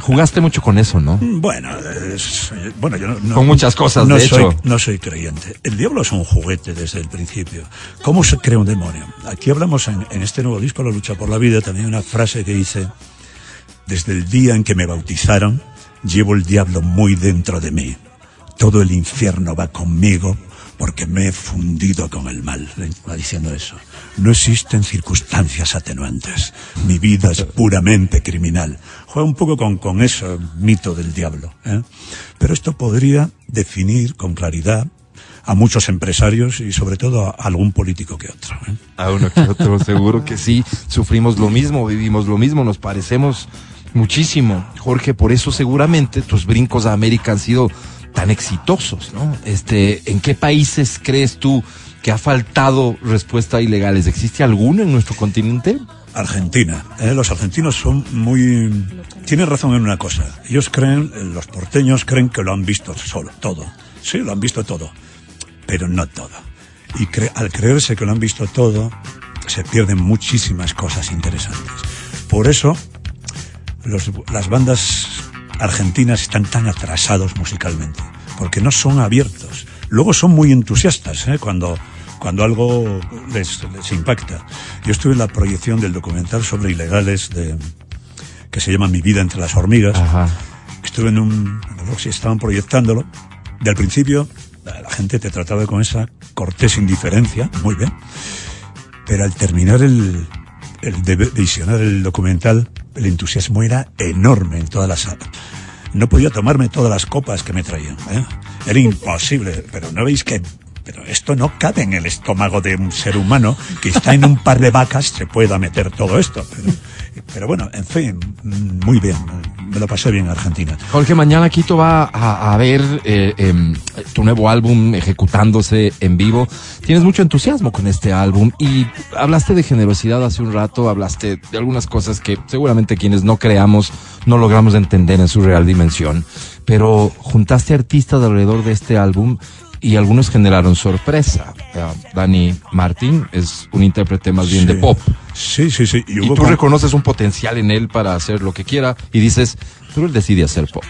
Jugaste mucho con eso, ¿no? Bueno, es- bueno, yo no, no- Con muchas cosas, no de soy, hecho. No soy creyente. El diablo es un juguete desde el principio. ¿Cómo se crea un demonio? Aquí hablamos en, en este nuevo disco, La lucha por la vida, también una frase que dice, desde el día en que me bautizaron, llevo el diablo muy dentro de mí. Todo el infierno va conmigo porque me he fundido con el mal. Va diciendo eso. No existen circunstancias atenuantes. Mi vida es puramente criminal. Juega un poco con, con eso, mito del diablo. ¿eh? Pero esto podría definir con claridad a muchos empresarios y sobre todo a algún político que otro. ¿eh? A uno que otro, seguro que sí. Sufrimos lo mismo, vivimos lo mismo, nos parecemos muchísimo. Jorge, por eso seguramente tus brincos a América han sido tan exitosos, ¿no? Este, ¿en qué países crees tú que ha faltado respuesta a ilegales? ¿Existe alguno en nuestro continente? Argentina. ¿eh? Los argentinos son muy... Tienen razón en una cosa. Ellos creen, eh, los porteños creen que lo han visto solo, todo. Sí, lo han visto todo, pero no todo. Y cre- al creerse que lo han visto todo, se pierden muchísimas cosas interesantes. Por eso, los- las bandas argentinas están tan atrasados musicalmente, porque no son abiertos. Luego son muy entusiastas ¿eh? cuando, cuando algo les, les impacta. Yo estuve en la proyección del documental sobre ilegales de, que se llama Mi vida entre las hormigas. Ajá. Estuve en un, en el Roxy, estaban proyectándolo. De al principio, la la gente te trataba con esa cortés indiferencia, muy bien. Pero al terminar el, el de visionar el documental, el entusiasmo era enorme en toda la sala. No podía tomarme todas las copas que me traían. ¿eh? Era imposible, pero no veis que... Pero esto no cabe en el estómago de un ser humano que está en un par de vacas, se pueda meter todo esto. Pero, pero bueno, en fin, muy bien. Me lo pasé bien en Argentina. Jorge, mañana Quito va a, a ver eh, em, tu nuevo álbum ejecutándose en vivo. Tienes mucho entusiasmo con este álbum y hablaste de generosidad hace un rato, hablaste de algunas cosas que seguramente quienes no creamos no logramos entender en su real dimensión, pero juntaste artistas alrededor de este álbum y algunos generaron sorpresa. Eh, Dani Martín es un intérprete más bien de Sí. pop. Sí, sí, sí. Y hubo tú como- reconoces un potencial en él para hacer lo que quiera y dices, pero él decide hacer pop.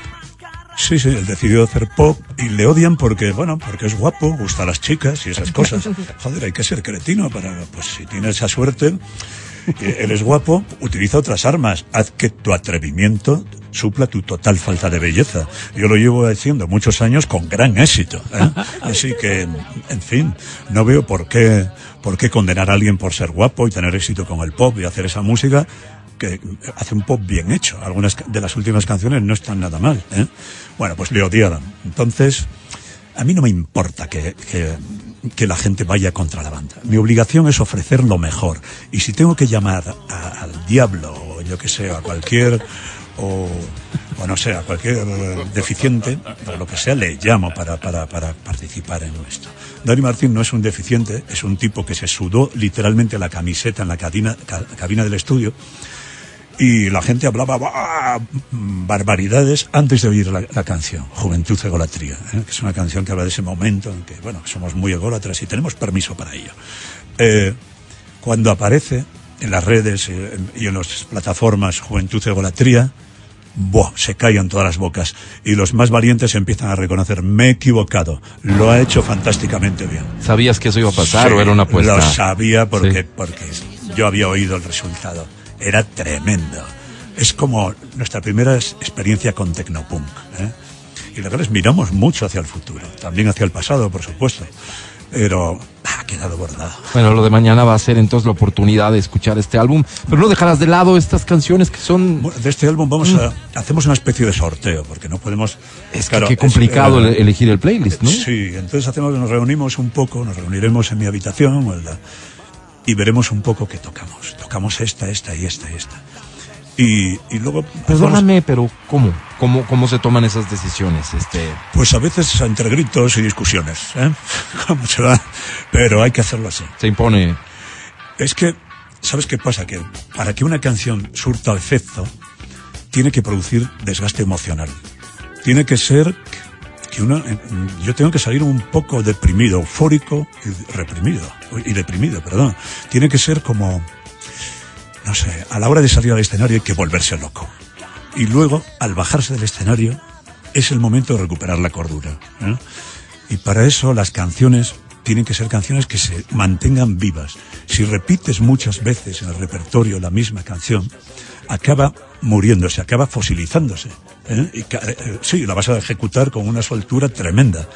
Sí, sí, él decidió hacer pop y le odian porque, bueno, porque es guapo, gusta a las chicas y esas cosas. Joder, hay que ser cretino para, pues si tiene esa suerte, eh, él es guapo, utiliza otras armas. Haz que tu atrevimiento supla tu total falta de belleza. Yo lo llevo haciendo muchos años con gran éxito. ¿eh? Así que, en fin, no veo por qué, por qué condenar a alguien por ser guapo y tener éxito con el pop y hacer esa música que hace un pop bien hecho. Algunas de las últimas canciones no están nada mal. ¿eh? Bueno, pues le odiaban. Entonces, a mí no me importa que, que, que la gente vaya contra la banda. Mi obligación es ofrecer lo mejor. Y si tengo que llamar al diablo, o yo que sé, a cualquier, o, no sé, a cualquier eh, deficiente, o lo que sea, le llamo para, para, participar en esto. Dani Martín no es un deficiente, es un tipo que se sudó literalmente la camiseta en la cabina, ca- cabina del estudio y la gente hablaba "Bah", barbaridades antes de oír la, la canción, Juventud Egolatría, ¿eh? que es una canción que habla de ese momento en que, bueno, somos muy ególatras y tenemos permiso para ello. Eh, cuando aparece en las redes eh, y en las plataformas Juventud Egolatría, ¡buah! se callan todas las bocas y los más valientes empiezan a reconocer, me he equivocado, lo ha hecho fantásticamente bien. ¿Sabías que eso iba a pasar Sí, o era una apuesta? Lo sabía porque, Sí. porque yo había oído el resultado. Era tremendo. Es como nuestra primera es- experiencia con Tecnopunk. ¿eh? Y la verdad es miramos mucho hacia el futuro, también hacia el pasado, por supuesto. Pero ha quedado bordado. Bueno, lo de mañana va a ser entonces la oportunidad de escuchar este álbum, pero no dejarás de lado estas canciones que son... Bueno, de este álbum vamos a hacemos una especie de sorteo porque no podemos. Es que claro, qué es, complicado eh, ele- elegir el playlist, ¿no? Sí, entonces hacemos, nos reunimos un poco, nos reuniremos en mi habitación o en la- y veremos un poco qué tocamos. Tocamos esta, esta y esta y esta. Y, y luego... Perdóname, pero ¿cómo? ¿cómo? ¿Cómo se toman esas decisiones? Este, Pues a veces entre gritos y discusiones, ¿eh? ¿Cómo se va? Pero hay que hacerlo así. se impone... Es que, ¿sabes qué pasa? Que para que una canción surta efecto, tiene que producir desgaste emocional. Tiene que ser eh, yo tengo que salir un poco deprimido, eufórico y reprimido, y deprimido, perdón. Tiene que ser como, no sé, a la hora de salir al escenario hay que volverse loco. Y luego, al bajarse del escenario, es el momento de recuperar la cordura. ¿eh? Y para eso las canciones tienen que ser canciones que se mantengan vivas. Si repites muchas veces en el repertorio la misma canción, acaba muriéndose, acaba fosilizándose. ¿Eh? Y ca- eh, sí, la vas a ejecutar con una soltura tremenda,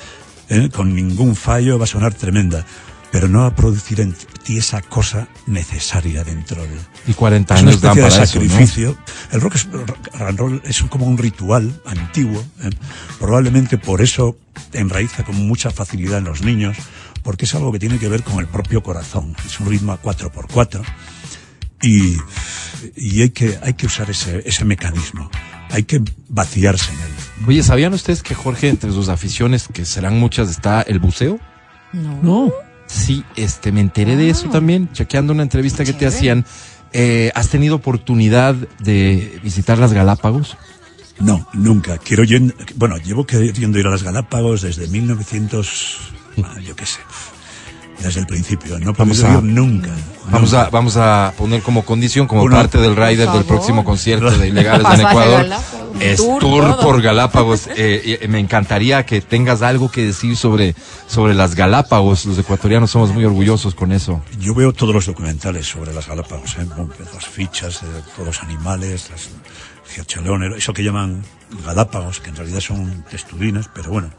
¿eh? con ningún fallo va a sonar tremenda, pero no va a producir en ti esa cosa necesaria dentro de, Y 40 es una años dan especie de para eso, ¿no? sacrificio. El rock, es, roll es como un ritual antiguo. ¿eh? Probablemente por eso enraiza con mucha facilidad en los niños, porque es algo que tiene que ver con el propio corazón. Es un ritmo a 4x4 y, y hay, que, hay que usar ese, ese mecanismo. Hay que vaciarse en él. Oye, ¿sabían ustedes que Jorge, entre sus aficiones, que serán muchas, está el buceo? No. Sí, este, me enteré de Ah. eso también, chequeando una entrevista que te hacían. Eh, ¿Has tenido oportunidad de visitar las Galápagos? No, nunca. Quiero yendo, bueno, llevo queriendo ir a las Galápagos desde 1900, ah, yo qué sé, desde el principio. No Vamos a- ir nunca. Vamos nunca. a, vamos a poner como condición, como parte del rider del próximo concierto de Ilegales en Ecuador. Es tour, tour, por Galápagos. Eh, eh, me encantaría que tengas algo que decir sobre, sobre las Galápagos. Los ecuatorianos somos muy orgullosos con eso. Yo veo todos los documentales sobre las Galápagos, ¿eh? Con las fichas de todos los animales, las eso que llaman Galápagos, que en realidad son testudinas, pero bueno.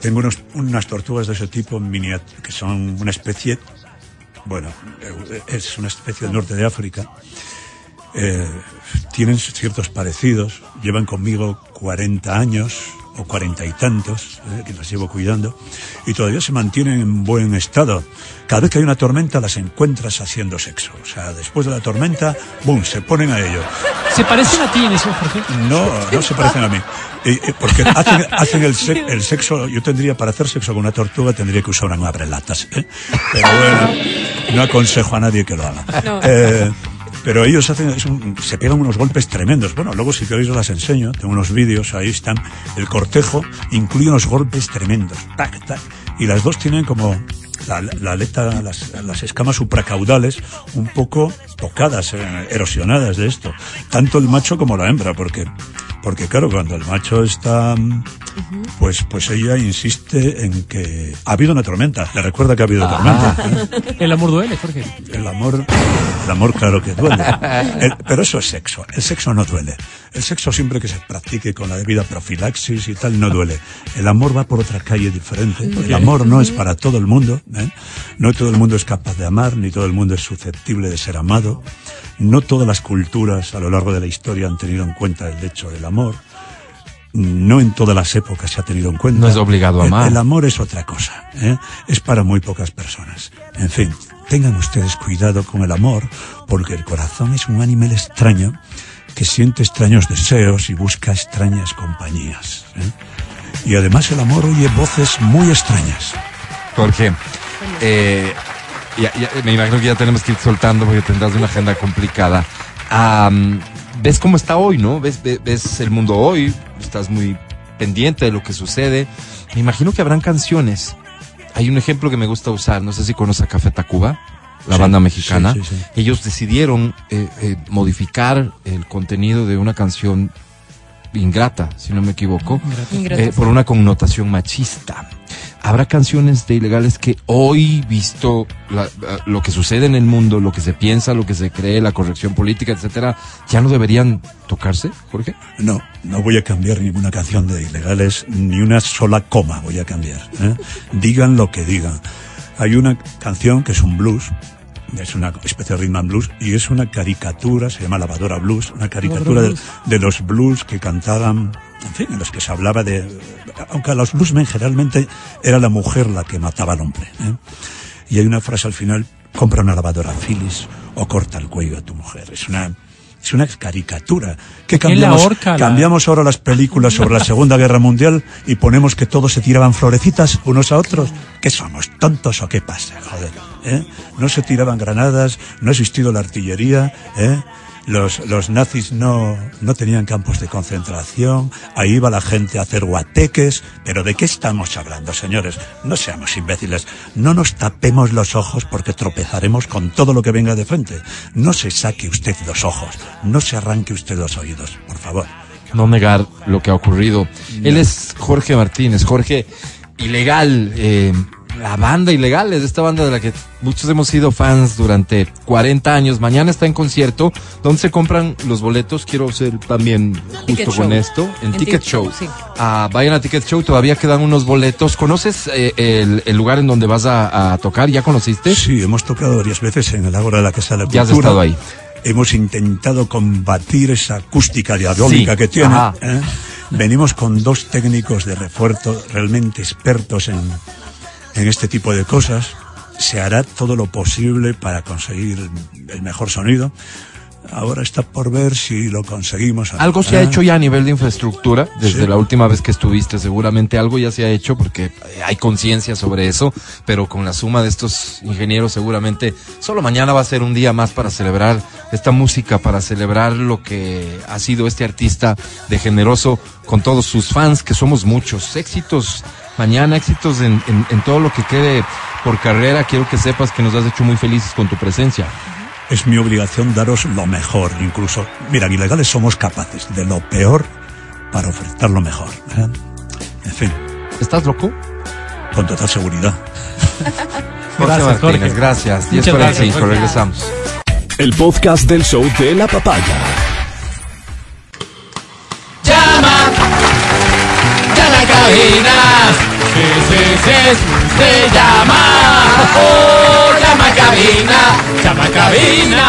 Tengo unos- unas tortugas de ese tipo que son una especie, bueno, es una especie del norte de África. eh, tienen ciertos parecidos, llevan conmigo 40 años o cuarenta y tantos, eh, que las llevo cuidando, y todavía se mantienen en buen estado. Cada vez que hay una tormenta las encuentras haciendo sexo. O sea, después de la tormenta, ¡boom!, se ponen a ello. ¿Se parecen a ti en eso, Jorge? No, no se parecen a mí. Eh, eh, porque hacen, hacen el, se- el sexo, yo tendría, para hacer sexo con una tortuga, tendría que usar una abrelatas. ¿eh? Pero bueno, no aconsejo a nadie que lo haga. No. Pero ellos hacen, un- se pegan unos golpes tremendos. Bueno, luego si queréis os las enseño, tengo unos vídeos, ahí están. El cortejo incluye unos golpes tremendos. Tac, tac. Y las dos tienen como la, la aleta, las, las escamas supracaudales un poco tocadas, eh, erosionadas de esto. Tanto el macho como la hembra, porque, porque claro, cuando el macho está, mm, pues, pues ella insiste en que ha habido una tormenta. Le recuerda que ha habido tormenta. ¿eh? El amor duele, Jorge. El amor, el amor claro que duele. El- pero eso es sexo. El sexo no duele. El sexo siempre que se practique con la debida profilaxis y tal no duele. El amor va por otra calle diferente. El amor no es para todo el mundo. ¿Eh? No todo el mundo es capaz de amar, ni todo el mundo es susceptible de ser amado. No todas las culturas a lo largo de la historia han tenido en cuenta el hecho del amor. No en todas las épocas se ha tenido en cuenta. No es obligado a El- amar. El amor es otra cosa, ¿eh? es para muy pocas personas. En fin, tengan ustedes cuidado con el amor, porque el corazón es un animal extraño que siente extraños deseos y busca extrañas compañías. ¿eh? Y además el amor oye voces muy extrañas. Jorge, eh, ya- ya- me imagino que ya tenemos que ir soltando porque tendrás una agenda complicada. Am, ¿Ves cómo está hoy, no? ¿Ves, ve- ves el mundo hoy? Estás muy pendiente de lo que sucede. Me imagino que habrán canciones. Hay un ejemplo que me gusta usar, no sé si conoces a Café Tacuba, la Sí, banda mexicana. sí, sí, sí. Ellos decidieron eh, eh, modificar el contenido de una canción ingrata, si no me equivoco, Ingrata, eh, por una connotación machista. Habrá canciones de ilegales que hoy, visto la- lo que sucede en el mundo, lo que se piensa, lo que se cree, la corrección política, etcétera, ya no deberían tocarse, Jorge. No, no voy a cambiar ninguna canción de ilegales, ni una sola coma voy a cambiar. ¿eh? Digan lo que digan. Hay una canción que es un blues, es una especie de rhythm and blues, y es una caricatura, se llama Lavadora Blues, una caricatura de los blues que cantaban, en fin, en los que se hablaba de... Aunque a los bluesmen generalmente era la mujer la que mataba al hombre. ¿eh? Y hay una frase al final, compra una lavadora Philips o corta el cuello a tu mujer. Es una... Es una caricatura. ¿Qué Él la cambiamos? cambiamos ahora las películas sobre la Segunda Guerra Mundial y ponemos que todos se tiraban florecitas unos a otros. ¿Qué somos? ¿Tontos o qué pasa? Joder. ¿eh? No se tiraban granadas, no ha existido la artillería, ¿eh? Los, los nazis no, no tenían campos de concentración, ahí iba la gente a hacer guateques, pero ¿de qué estamos hablando, señores? No seamos imbéciles, no nos tapemos los ojos porque tropezaremos con todo lo que venga de frente. No se saque usted los ojos, no se arranque usted los oídos, por favor. No negar lo que ha ocurrido. Él es Jorge Martínez, Jorge ilegal, eh, la banda ilegal es esta banda de la que muchos hemos sido fans durante 40 años. Mañana está en concierto. ¿Dónde se compran los boletos? Quiero ser también justo con esto. En, En Ticket, Ticket Show. Show, sí. Ah, vayan a Ticket Show, todavía quedan unos boletos. ¿Conoces eh, el, el lugar en donde vas a, a tocar? ¿Ya conociste? Sí, hemos tocado varias veces en el Ágora de la Casa de la Ya has Cultura. estado ahí. Hemos intentado combatir esa acústica diabólica Sí, que tiene. ¿eh? Venimos con dos técnicos de refuerzo realmente expertos en, en este tipo de cosas. Se hará todo lo posible para conseguir el- mejor sonido. Ahora está por ver si lo conseguimos. Algo se ha ¿eh? hecho ya a nivel de infraestructura, desde Sí. la última vez que estuviste, seguramente algo ya se ha hecho porque hay conciencia sobre eso, pero con la suma de estos ingenieros seguramente solo mañana va a ser un día más para celebrar esta música, para celebrar lo que ha sido este artista de generoso con todos sus fans, que somos muchos. Éxitos mañana, éxitos en, en- en todo lo que quede por carrera. Quiero que sepas que nos has hecho muy felices con tu presencia. Es mi obligación daros lo mejor, incluso. Mira, ilegales somos capaces de lo peor para ofertar lo mejor. ¿eh? En fin, ¿Estás loco? con total seguridad. Jorge Gracias, Martínez, Jorge. gracias. 10 Muchas para el gracias, 5, Jorge. regresamos. El podcast del show de la papaya. Llama, llama a cabina. Se llama. Oh, llama cabina, llama cabina.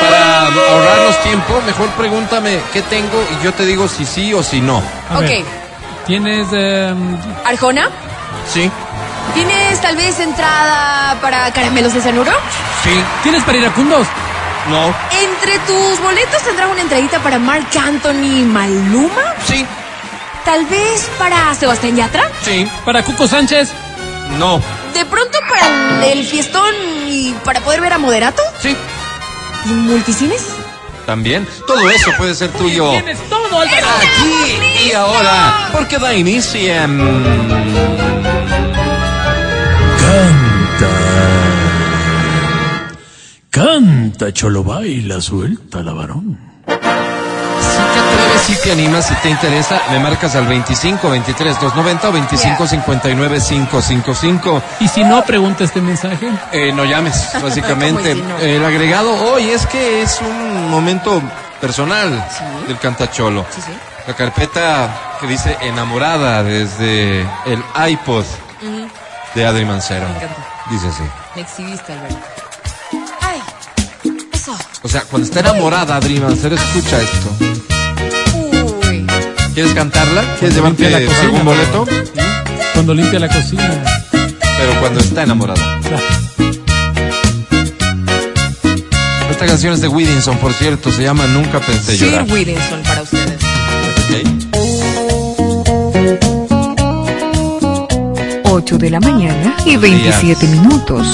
Para ahorrarnos tiempo, mejor pregúntame qué tengo y yo te digo si sí o si no. A Ok. ¿Tienes em, ¿Arjona? Sí, ¿Tienes tal vez entrada para caramelos de cianuro? sí, ¿Tienes para iracundos? no, Entre tus boletos tendrás una entradita para Mark Anthony Maluma. sí. Tal vez para Sebastián Yatra. sí, ¿Para Cuco Sánchez? no, De pronto para el fiestón y para poder ver a Moderato. sí, ¿Y multicines? también. Todo eso puede ser tuyo. Tienes todo, Álvaro. Aquí y ahora, porque da inicio. Canta, cholo baila, suelta la varón. Si te animas, si te interesa, me marcas al 25 23 290 o 25 59 555. Y si no, pregunta este mensaje. Eh, no llames, básicamente. El agregado hoy es que es un momento personal del cantacholo. Sí, sí. La carpeta que dice enamorada desde el iPod de Adri Mancero. Me encanta. Dice así. Me exhibiste, Alberto. Ay, eso. O sea, cuando está enamorada Adri Mancero, escucha esto. ¿Quieres cantarla? ¿Quieres llevarte la cocina, algún boleto? Cuando limpia la cocina. Pero cuando está enamorada. Esta canción es de Whittinson, por cierto, se llama Nunca pensé Sir llorar. Whittinson para ustedes. Ok. 8 de la mañana y 27 minutos.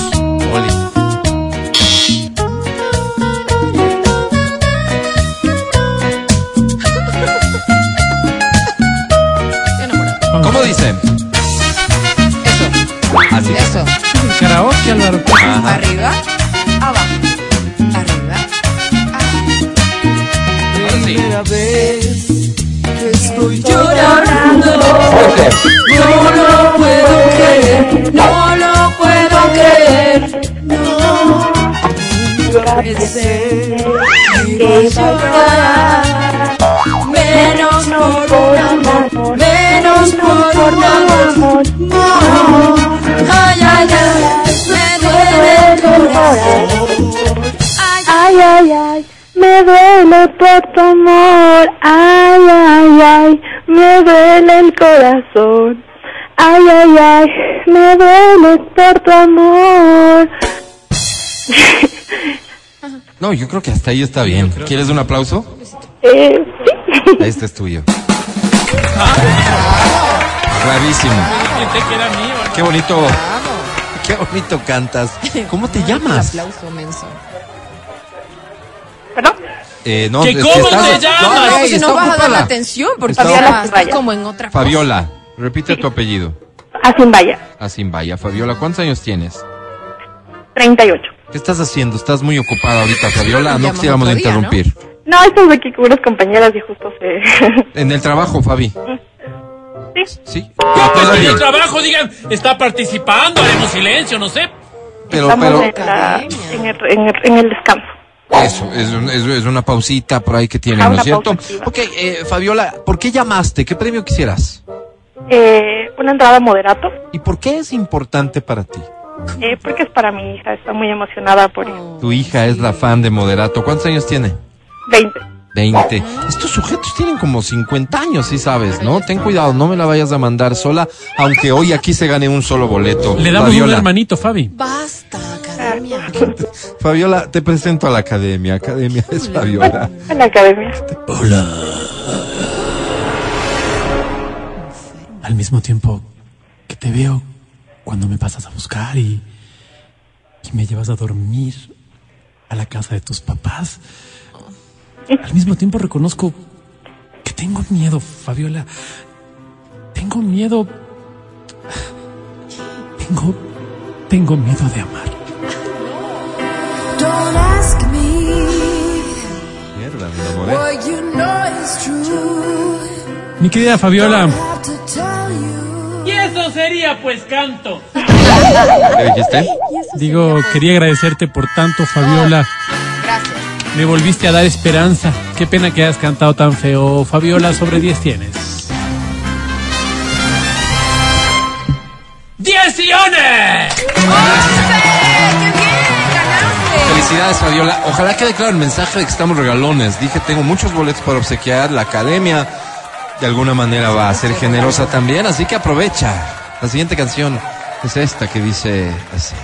Eso, Así. eso. Karaoke, Álvaro. Ajá. Arriba, abajo. Arriba, Ahora sí. No lo puedo creer. Menos por amor, menos por amor. Ay, Ay, Ay, ay, me duele por tu amor. Ay, ay, ay, me duele el corazón. Ay, ay, ay, me duele por tu amor. No, yo creo que hasta ahí está bien. ¿Quieres un aplauso? Eh, sí. Este es tuyo. Bravísimo. Pensé que era mío. Qué bonito. Qué bonito cantas. ¿Cómo te llamas? aplauso, menso. ¿Perdón? Eh, no, ¿Que es cómo estás- te llamas? No, No, ey, si no vas a dar la atención porque ocupada. estás como en otra cosa. Fabiola, repite tu apellido. Así vaya. Fabiola, ¿cuántos años tienes? 38. ¿Qué estás haciendo? Estás muy ocupada ahorita, Fabiola. No quisiéramos interrumpir. No, estamos aquí con unas compañeras y justo se... En el trabajo, Fabi. Sí. Sí. Pues en el trabajo digan, está participando, haremos silencio, no sé. pero, Estamos pero en, la- en, el, en, el, en el descanso. eso, es, un- es, es una pausita por ahí que tienen, Ah, ¿no es cierto? pausa activa. Ok, eh, Fabiola, ¿por qué llamaste? ¿Qué premio quisieras? Eh, una entrada moderato, ¿Y por qué es importante para ti? eh, porque es para mi hija, está muy emocionada por eso. Tu hija es la fan de Moderato. ¿Cuántos años tiene? 20. 20. Estos sujetos tienen como 50 años, sí sabes, ¿no? Ten cuidado, no me la vayas a mandar sola, aunque hoy aquí se gane un solo boleto. Le damos un Fabiola, hermanito, Fabi. Basta, academia. Fabiola, te presento a la academia. Academia es Fabiola. En la academia. Al mismo tiempo que te veo cuando me pasas a buscar y, y me llevas a dormir a la casa de tus papás. Al mismo tiempo reconozco que tengo miedo, Fabiola. Tengo miedo. Tengo. Tengo miedo de amar. Don't ask me Mierda, me enamoré. what you know is true. Mi querida Fabiola, y eso sería pues canto. ¿Qué dijiste? Digo, quería agradecerte por tanto, Fabiola. Gracias. Me volviste a dar esperanza. Qué pena que hayas cantado tan feo. Fabiola, sobre 10 tienes. ¡Diez sillones! ¡Qué bien! ¡Ganaste! Felicidades. Felicidades, Fabiola. Ojalá quede claro el mensaje de que estamos regalones. Dije, tengo muchos boletos para obsequiar. La academia de alguna manera va a ser generosa también, así que aprovecha. La siguiente canción es esta que dice así.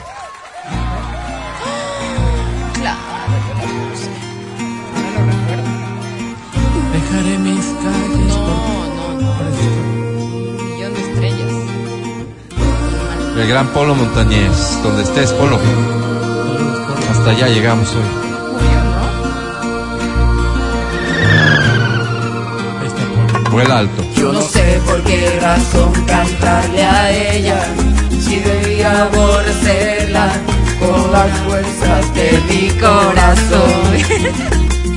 El gran Polo Montañés, donde estés, Polo. Hasta allá llegamos hoy. Vuela alto. Yo no sé por qué razón cantarle a ella si debía aborrecerla con las fuerzas de mi corazón.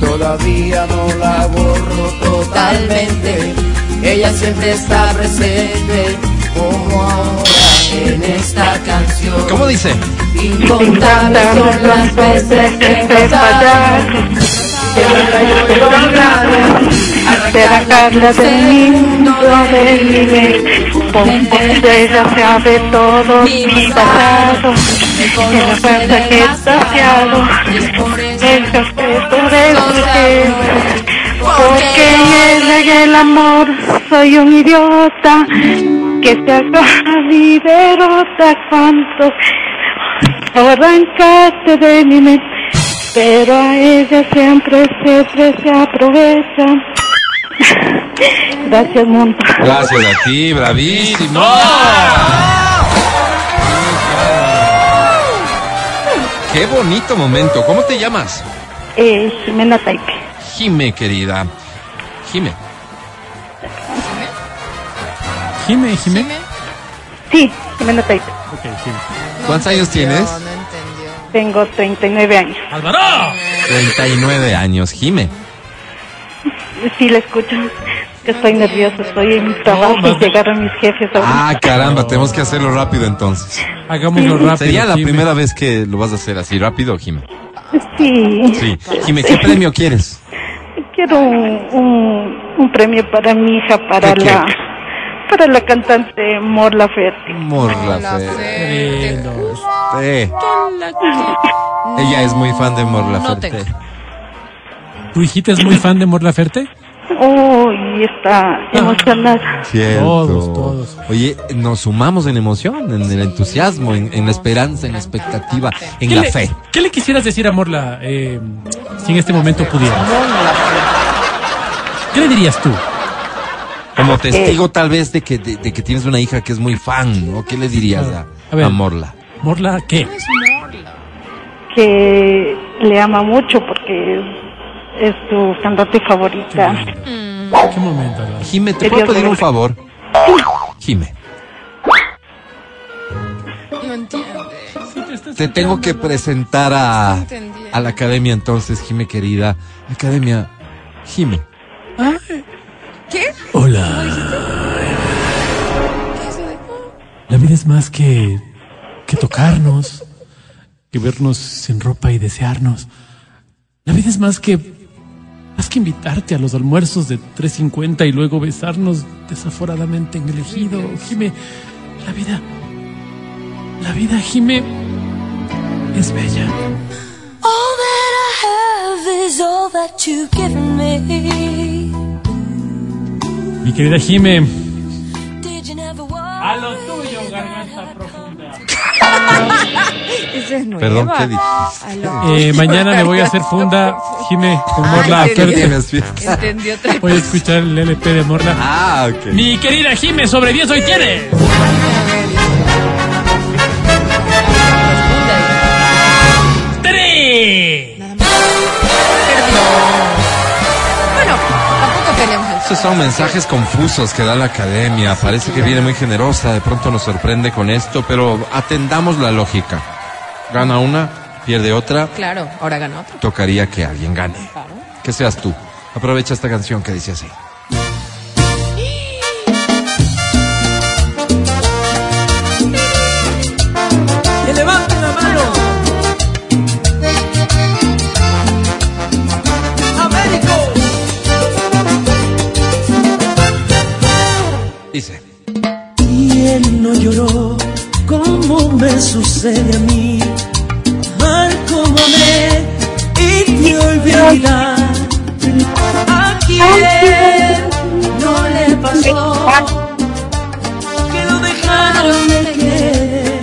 Todavía no la borro totalmente. Ella siempre está presente como ahora en esta canción. ¿Cómo dice? Incontables son las veces que. Que yo he logrado Arrancarla del mundo de mi ella sabe todo mi pasado, y la fuerza que he saciado, el respeto de usted, porque en ella y el amor soy un idiota, que se agarra y derrota cuantos arrancaste de mi mente, pero a ella siempre, siempre se aprovecha. Gracias, mundo. Gracias a ti, bravísimo. Qué bonito momento. ¿Cómo te llamas? Eh, Jimena Taipe. Jime, querida. Jime. Jime, Jime. Sí, Jimena Taipe. Ok, Jime. ¿Cuántos años tienes? No, entendió. Tengo 39 años. ¡Álvaro! 39 años. Jime. Sí, la escucho. Que estoy nerviosa, estoy en mi trabajo y llegaron mis jefes ahora. Ah, caramba, tenemos que hacerlo rápido entonces. Hagámoslo rápido. Sería la Jime. primera vez que lo vas a hacer así rápido, Jime. Sí, Sí. Jime, ¿qué premio quieres? quiero un, un, un premio para mi hija, para ¿De qué? la para la cantante Mor Laferte. Morla La Fe. fe. Queridos. Sí. La que- Ella es muy fan de Morla No Ferte. tengo. ¿Tu hijita es muy fan de Mor Laferte? Oh, y está emocionada. Cierto. Todos, todos. Oye, nos sumamos en emoción, en el entusiasmo, en, en la esperanza, en la expectativa, en ¿Qué la le, fe. ¿Qué le quisieras decir a Morla eh, si en este momento pudieras? ¿Qué le dirías tú? Como testigo tal vez de que, de, de que tienes una hija que es muy fan, ¿no? ¿Qué le dirías a, A ver. a Morla? ¿Morla qué? que le ama mucho porque es su cantante favorita. ¿Qué momento? Jime, ¿te puedo pedir un favor? Jime, No entiende. te tengo que presentar a, a la academia entonces, Jime querida. Academia, Jime. ¿Qué? Hola. ¿Qué es eso de- La vida es más que, que tocarnos, que vernos sin ropa y desearnos. La vida es más que más que invitarte a los almuerzos de 3.50 y luego besarnos desaforadamente en el ejido. Jime, la vida, la vida, Jime, es bella. All that I have is all that you've given me. Mi querida Jime, a lo tuyo, garganta profunda. Esa es nueva. Perdón, ¿qué dijiste? Eh, mañana me voy a hacer funda, Jime, con Morla. Tienes fiesta. Entendí otra Voy a escuchar el LP de Morla. Ah, ok. Mi querida Jime, sobre 10 hoy tienes. ¡Tres! Bueno, tampoco tenemos el Esos son mensajes confusos que da la academia. Parece que viene muy generosa, de pronto nos sorprende con esto, pero atendamos la lógica. Gana una, pierde otra, Claro, ahora ganó otro. tocaría que alguien gane. Claro. Que seas tú. Aprovecha esta canción que dice así. Dice. Y él no lloró como me sucede a mí. Amar como amé vida. ¿A quién no le pasó? Que lo dejaron de querer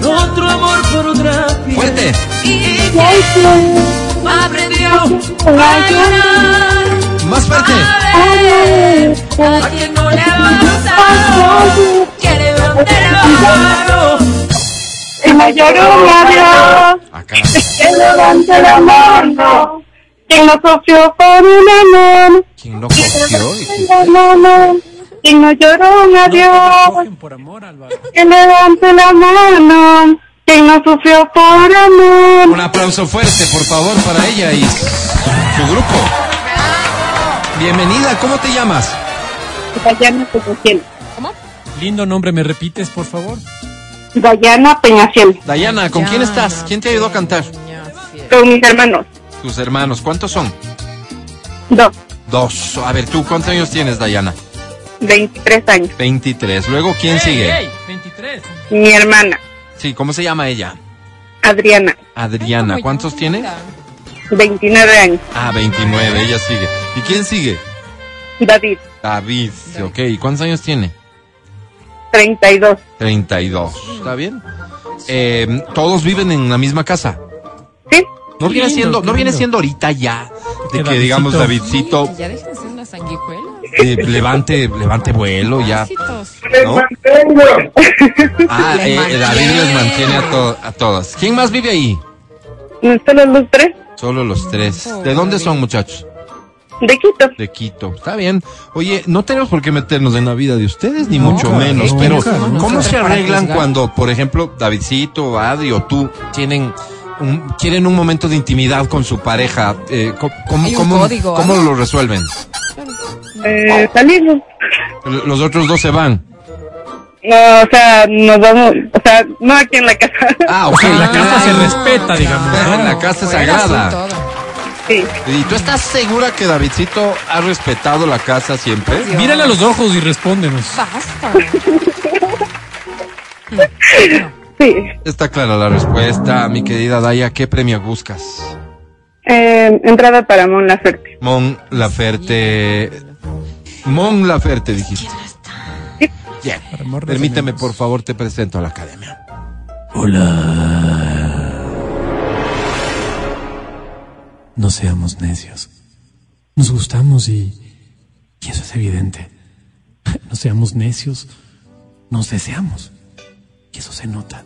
por otro amor, por otra piel. Fuerte. Y que aprendió a llorar. Más fuerte. A a quien no le ha pasado. Que levante la mano. Y lloró un adiós, Ah, que levante la mano. Quien no sufrió por un amor, ¿Quién lo cogió? la mano. Quien no lloró un adiós, Cogen por amor, que levante la mano. Quien no sufrió por amor. Un aplauso fuerte, por favor, para ella y su grupo. Bienvenida, ¿cómo te llamas? Dayana Peñaciel. Lindo nombre, ¿me repites, por favor? Dayana Peñaciel. Dayana, ¿con quién estás? ¿Quién te ayudó a cantar? Con mis hermanos. Tus hermanos, ¿cuántos son? Dos. Dos. A ver, ¿tú cuántos años tienes, Dayana? 23 años. 23. Luego, ¿quién sigue? ¡Ey! 23. Mi hermana, Sí, ¿cómo se llama ella? Adriana, Adriana. ¿Cuántos tiene? 29 años. Ah, 29, ella sigue. ¿Y quién sigue? David, David. Ok, ¿y cuántos años tiene? 32. 32. ¿Está bien? Eh, ¿Todos viven en la misma casa? ¿Sí? No viene lindo, siendo, no viene siendo ahorita ya de Que digamos Davidcito. Ya dejen de ser una sanguijuela. eh, levante, levante vuelo ya, ¿no? Ah, Les eh, eh, mantiene. David les mantiene a, to- a todas. ¿Quién más vive ahí? ¿Solo los tres? Solo los tres. ¿De dónde son, muchachos? De Quito. De Quito. Está bien. Oye, no tenemos por qué meternos en la vida de ustedes, ni mucho menos, pero nunca. ¿cómo se arreglan cuando, por ejemplo, Davidcito, Adri o tú tienen un, quieren un momento de intimidad con su pareja? Eh, ¿Cómo, Hay un cómo- código, cómo ¿no? lo resuelven? Eh, salimos. L- Los otros dos se van. No, o sea, nos vamos, o sea, no aquí en la casa. Ah, O sea, la casa se Ah, respeta, digamos. En la casa es Fuera, sagrada. sí. ¿Y tú estás segura que Davidcito ha respetado la casa siempre? Mírale a los ojos y respóndenos. Basta. Sí. Está clara la respuesta, mi querida Daya. ¿Qué premio buscas? Eh, entrada para Mon Laferte. Mon Laferte. Mon Laferte, dijiste. De Permíteme, por favor, te presento a la academia. No seamos necios. Nos gustamos y, y eso es evidente. No seamos necios. Nos deseamos. Y eso se nota.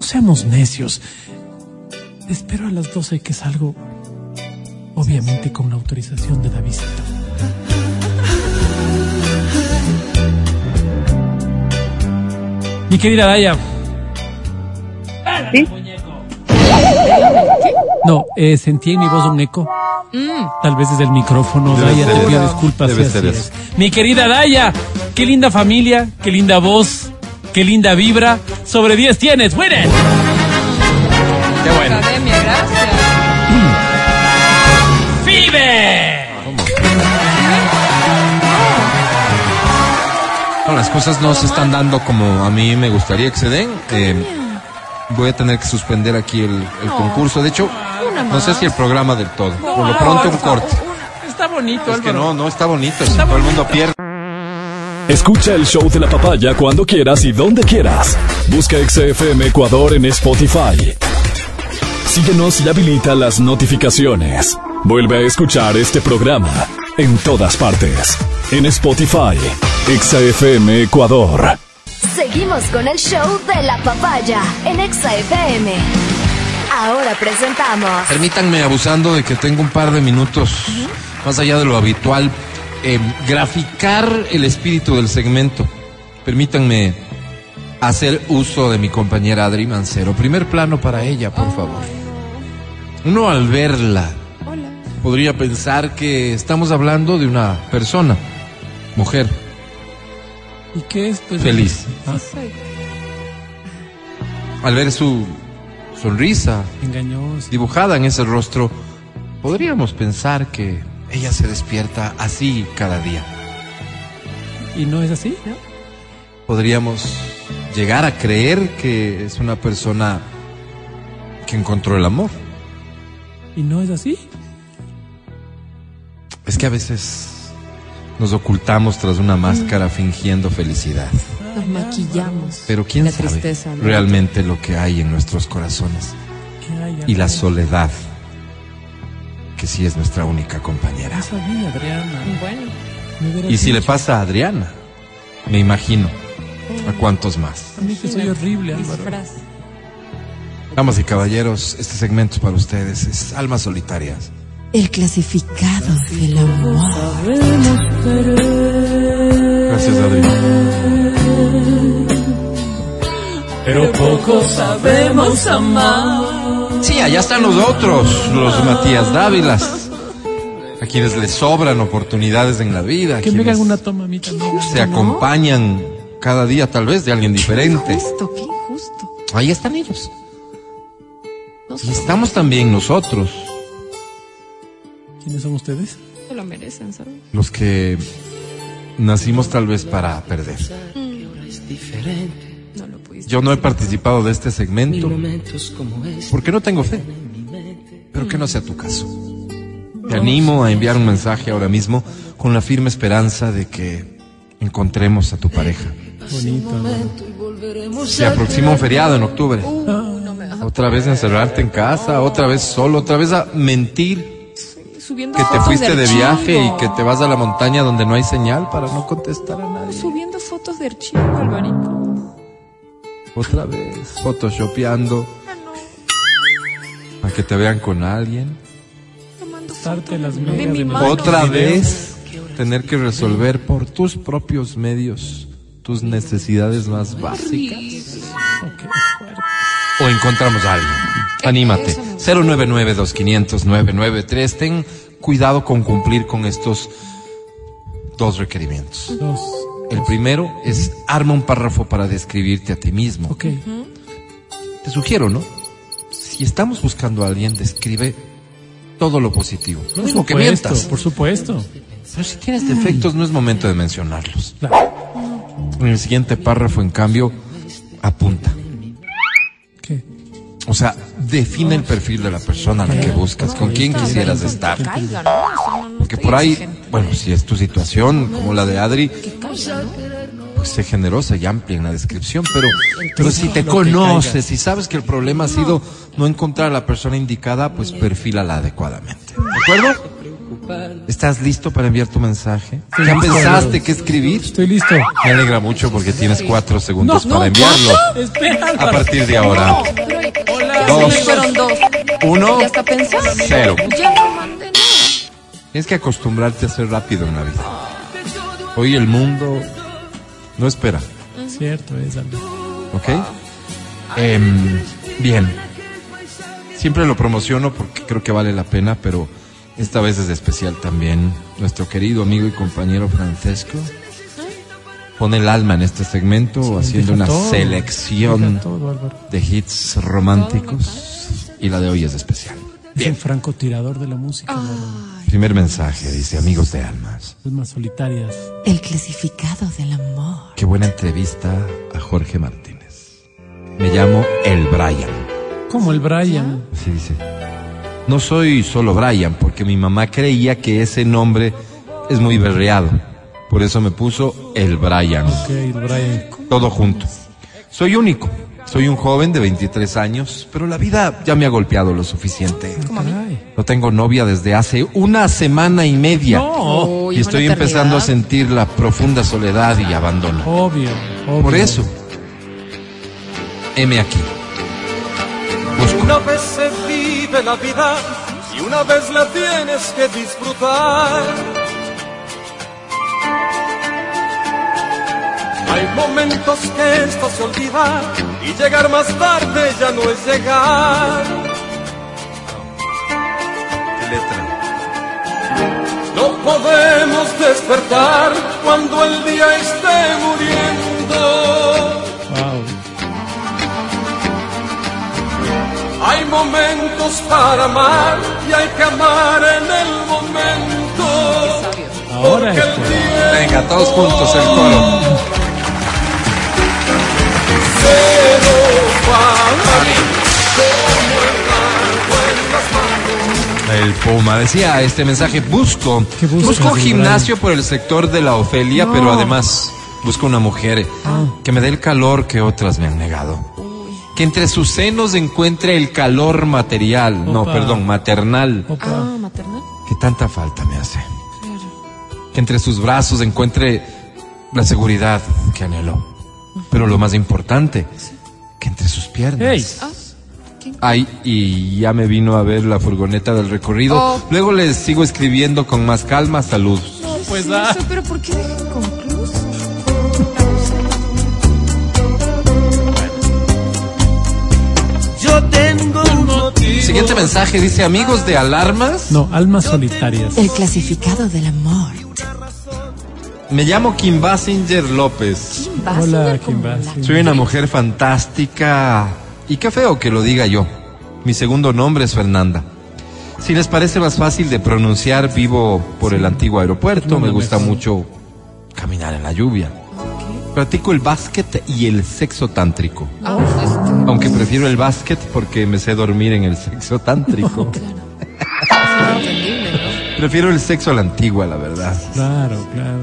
No seamos necios. Te espero a las 12 que salgo. Obviamente con la autorización de Davidito. Mi querida Daya. ¿Sí? No, eh, sentí en mi voz un eco. Tal vez desde el micrófono, Debe Daya, te pido eso. disculpas. Debe sí, ser así eso. es. Mi querida Daya, qué linda familia, qué linda voz, qué linda vibra. Sobre 10 tienes, ¡Winner! Qué bueno. Las cosas no se están dando como a mí me gustaría que se den. Eh, voy a tener que suspender aquí el, el concurso. De hecho, no sé si el programa del todo. Por lo pronto, un corte. Está bonito, Es que no, no está bonito. si todo el mundo pierde. Escucha el show de la papaya cuando quieras y donde quieras. Busca XFM Ecuador en Spotify. Síguenos y habilita las notificaciones. Vuelve a escuchar este programa en todas partes. En Spotify, XFM Ecuador. Seguimos con el show de la papaya en Exa FM. Ahora presentamos Permítanme, abusando de que tengo un par de minutos más allá de lo habitual, eh, graficar el espíritu del segmento. Permítanme hacer uso de mi compañera Adri Mancero. Primer plano para ella, por favor. Uno al verla podría pensar que estamos hablando de una persona, mujer, ¿Y qué es? Pues, feliz. Ah, Al ver su sonrisa, engañoso. dibujada en ese rostro, podríamos pensar que ella se despierta así cada día. ¿Y no es así? Podríamos llegar a creer que es una persona que encontró el amor. ¿Y no es así? Que a veces nos ocultamos tras una máscara fingiendo felicidad. Nos maquillamos. Pero quién La sabe tristeza, ¿no? realmente lo que hay en nuestros corazones ¿Qué hay, y la soledad, que sí es nuestra única compañera. No sabía, Adriana. Bueno, Y si le pasa a Adriana, me imagino a cuántos más. A mí que soy horrible, Álvaro. Damas y caballeros, este segmento es para ustedes, es Almas Solitarias. El clasificado del amor. Gracias, Adri. Pero poco sabemos amar. Sí, allá están los otros, los Matías Dávilas, a quienes les sobran oportunidades en la vida, Que hagan una toma a mí también. se acompañan cada día tal vez de alguien diferente. Injusto, qué injusto. Ahí están ellos. No Y estamos también nosotros, ¿Quiénes son ustedes? se lo merecen, ¿sabes? los que nacimos tal vez para perder. No lo pudiste. Yo no he participado de este segmento porque no tengo fe, pero que no sea tu caso. Te animo a enviar un mensaje ahora mismo con la firme esperanza de que encontremos a tu pareja. Bonito, Álvaro. Se aproxima un feriado en octubre. Ah, Otra vez encerrarte en casa, otra vez solo, otra vez a mentir Subiendo que te fuiste de viaje y que te vas a la montaña donde no hay señal para no contestar a nadie. Subiendo fotos de archivo, Alvarito. Otra vez, photoshopeando. Para que te vean con alguien. Tomando las de mi mano. Otra vez, tener que resolver por tus propios medios tus necesidades más básicas. Ok, fuerte. O encontramos a alguien. Anímate. 099-2500-993. Ten cuidado con cumplir con estos dos requerimientos. Dos. El primero es arma un párrafo para describirte a ti mismo. Ok. Te sugiero, ¿no? Si estamos buscando a alguien, describe todo lo positivo. No Por digo que mientas. por supuesto. Pero si tienes defectos, no es momento de mencionarlos. Claro. En el siguiente párrafo, en cambio, apunta. O sea, define el perfil de la persona a la que buscas, con quién quisieras estar. Porque por ahí, bueno, si es tu situación, como la de Adri, ¿no? pues sé generosa y amplia en la descripción, pero, pero si te conoces y sabes que el problema ha sido no encontrar a la persona indicada, pues perfílala adecuadamente. ¿De acuerdo? ¿Estás listo para enviar tu mensaje? Estoy ¿Ya listo, pensaste qué escribir? Estoy listo. Me alegra mucho porque tienes cuatro segundos No, para no, enviarlo. A partir de ahora. Dos. Sí, fueron dos. Uno. Ya está pensando. Cero. Ya no mandé nada. Tienes que acostumbrarte a ser rápido en la vida. Hoy el mundo no espera. Cierto es, Álvaro. ¿Ok? Em, bien. Siempre lo promociono porque creo que vale la pena, pero esta vez es especial también. Nuestro querido amigo y compañero Francesco pone el alma en este segmento haciendo una todo. selección todo, de hits románticos y la de hoy es especial. Es un francotirador de la música. Primer mensaje, dice amigos de almas. Más solitarias. El clasificado del amor. Qué buena entrevista a Jorge Martínez. Me llamo El Brian. Como el Brian. Así dice. No soy solo Brian, porque mi mamá creía que ese nombre es muy berreado. Por eso me puso el Brian. Ok, el Brian. Todo junto. Soy único. Soy un joven de 23 años, pero la vida ya me ha golpeado lo suficiente. No tengo novia desde hace una semana y media. No. Y estoy empezando a sentir la profunda soledad y abandono. Obvio, obvio. Por eso, heme aquí. Una vez se vive la vida y una vez la tienes que disfrutar. Hay momentos que esto se olvida y llegar más tarde ya no es llegar. No podemos despertar cuando el día esté muriendo. Momentos para amar y hay que amar en el momento. Ahora es el tiempo Venga, todos juntos el coro. el Puma. Decía este mensaje, busco. ¿Qué buscas, busco gimnasio por el sector de la Ofelia, No. pero además busco una mujer Ah. que me dé el calor que otras me han negado. Que entre sus senos encuentre el calor material, no, perdón, maternal, Opa. Ah, maternal. que tanta falta me hace. Que entre sus brazos encuentre la seguridad que anhelo. Pero lo más importante, que entre sus piernas. Ey. Ay, y ya me vino a ver la furgoneta del recorrido. Oh. Luego les sigo escribiendo con más calma. Saludos. Pues Sí, ah. eso, pero ¿por qué? Yo Siguiente mensaje dice, amigos de alarmas, No, almas solitarias. El clasificado del amor. me llamo Kim Basinger López. Hola, Kim Basinger. Soy una mujer fantástica. Y qué feo que lo diga yo. Mi segundo nombre es Fernanda. Si les parece más fácil de pronunciar, vivo por el antiguo aeropuerto. No, Me no, gusta no. mucho caminar en la lluvia. Practico el básquet y el sexo tántrico. Ah, pues, Aunque prefiero el básquet porque me sé dormir en el sexo tántrico. ¿no? prefiero el sexo a la antigua, la verdad. Claro, claro.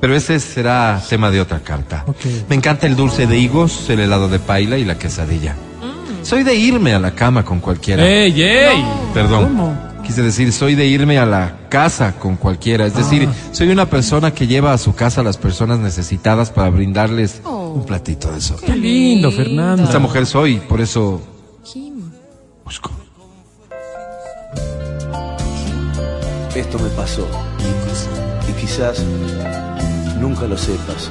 Pero ese será tema de otra carta. Me encanta el dulce de higos, el helado de paila y la quesadilla. Mm. Soy de irme a la cama con cualquiera. ¡Ey, ey! Perdón. ¿Cómo? Quise decir, soy de irme a la casa con cualquiera. Es decir, soy una persona que lleva a su casa a las personas necesitadas para brindarles Oh. un platito de sol. Qué lindo, Fernanda. Esta mujer soy, por eso Kim. busco. Esto me pasó. Y quizás nunca lo sepas.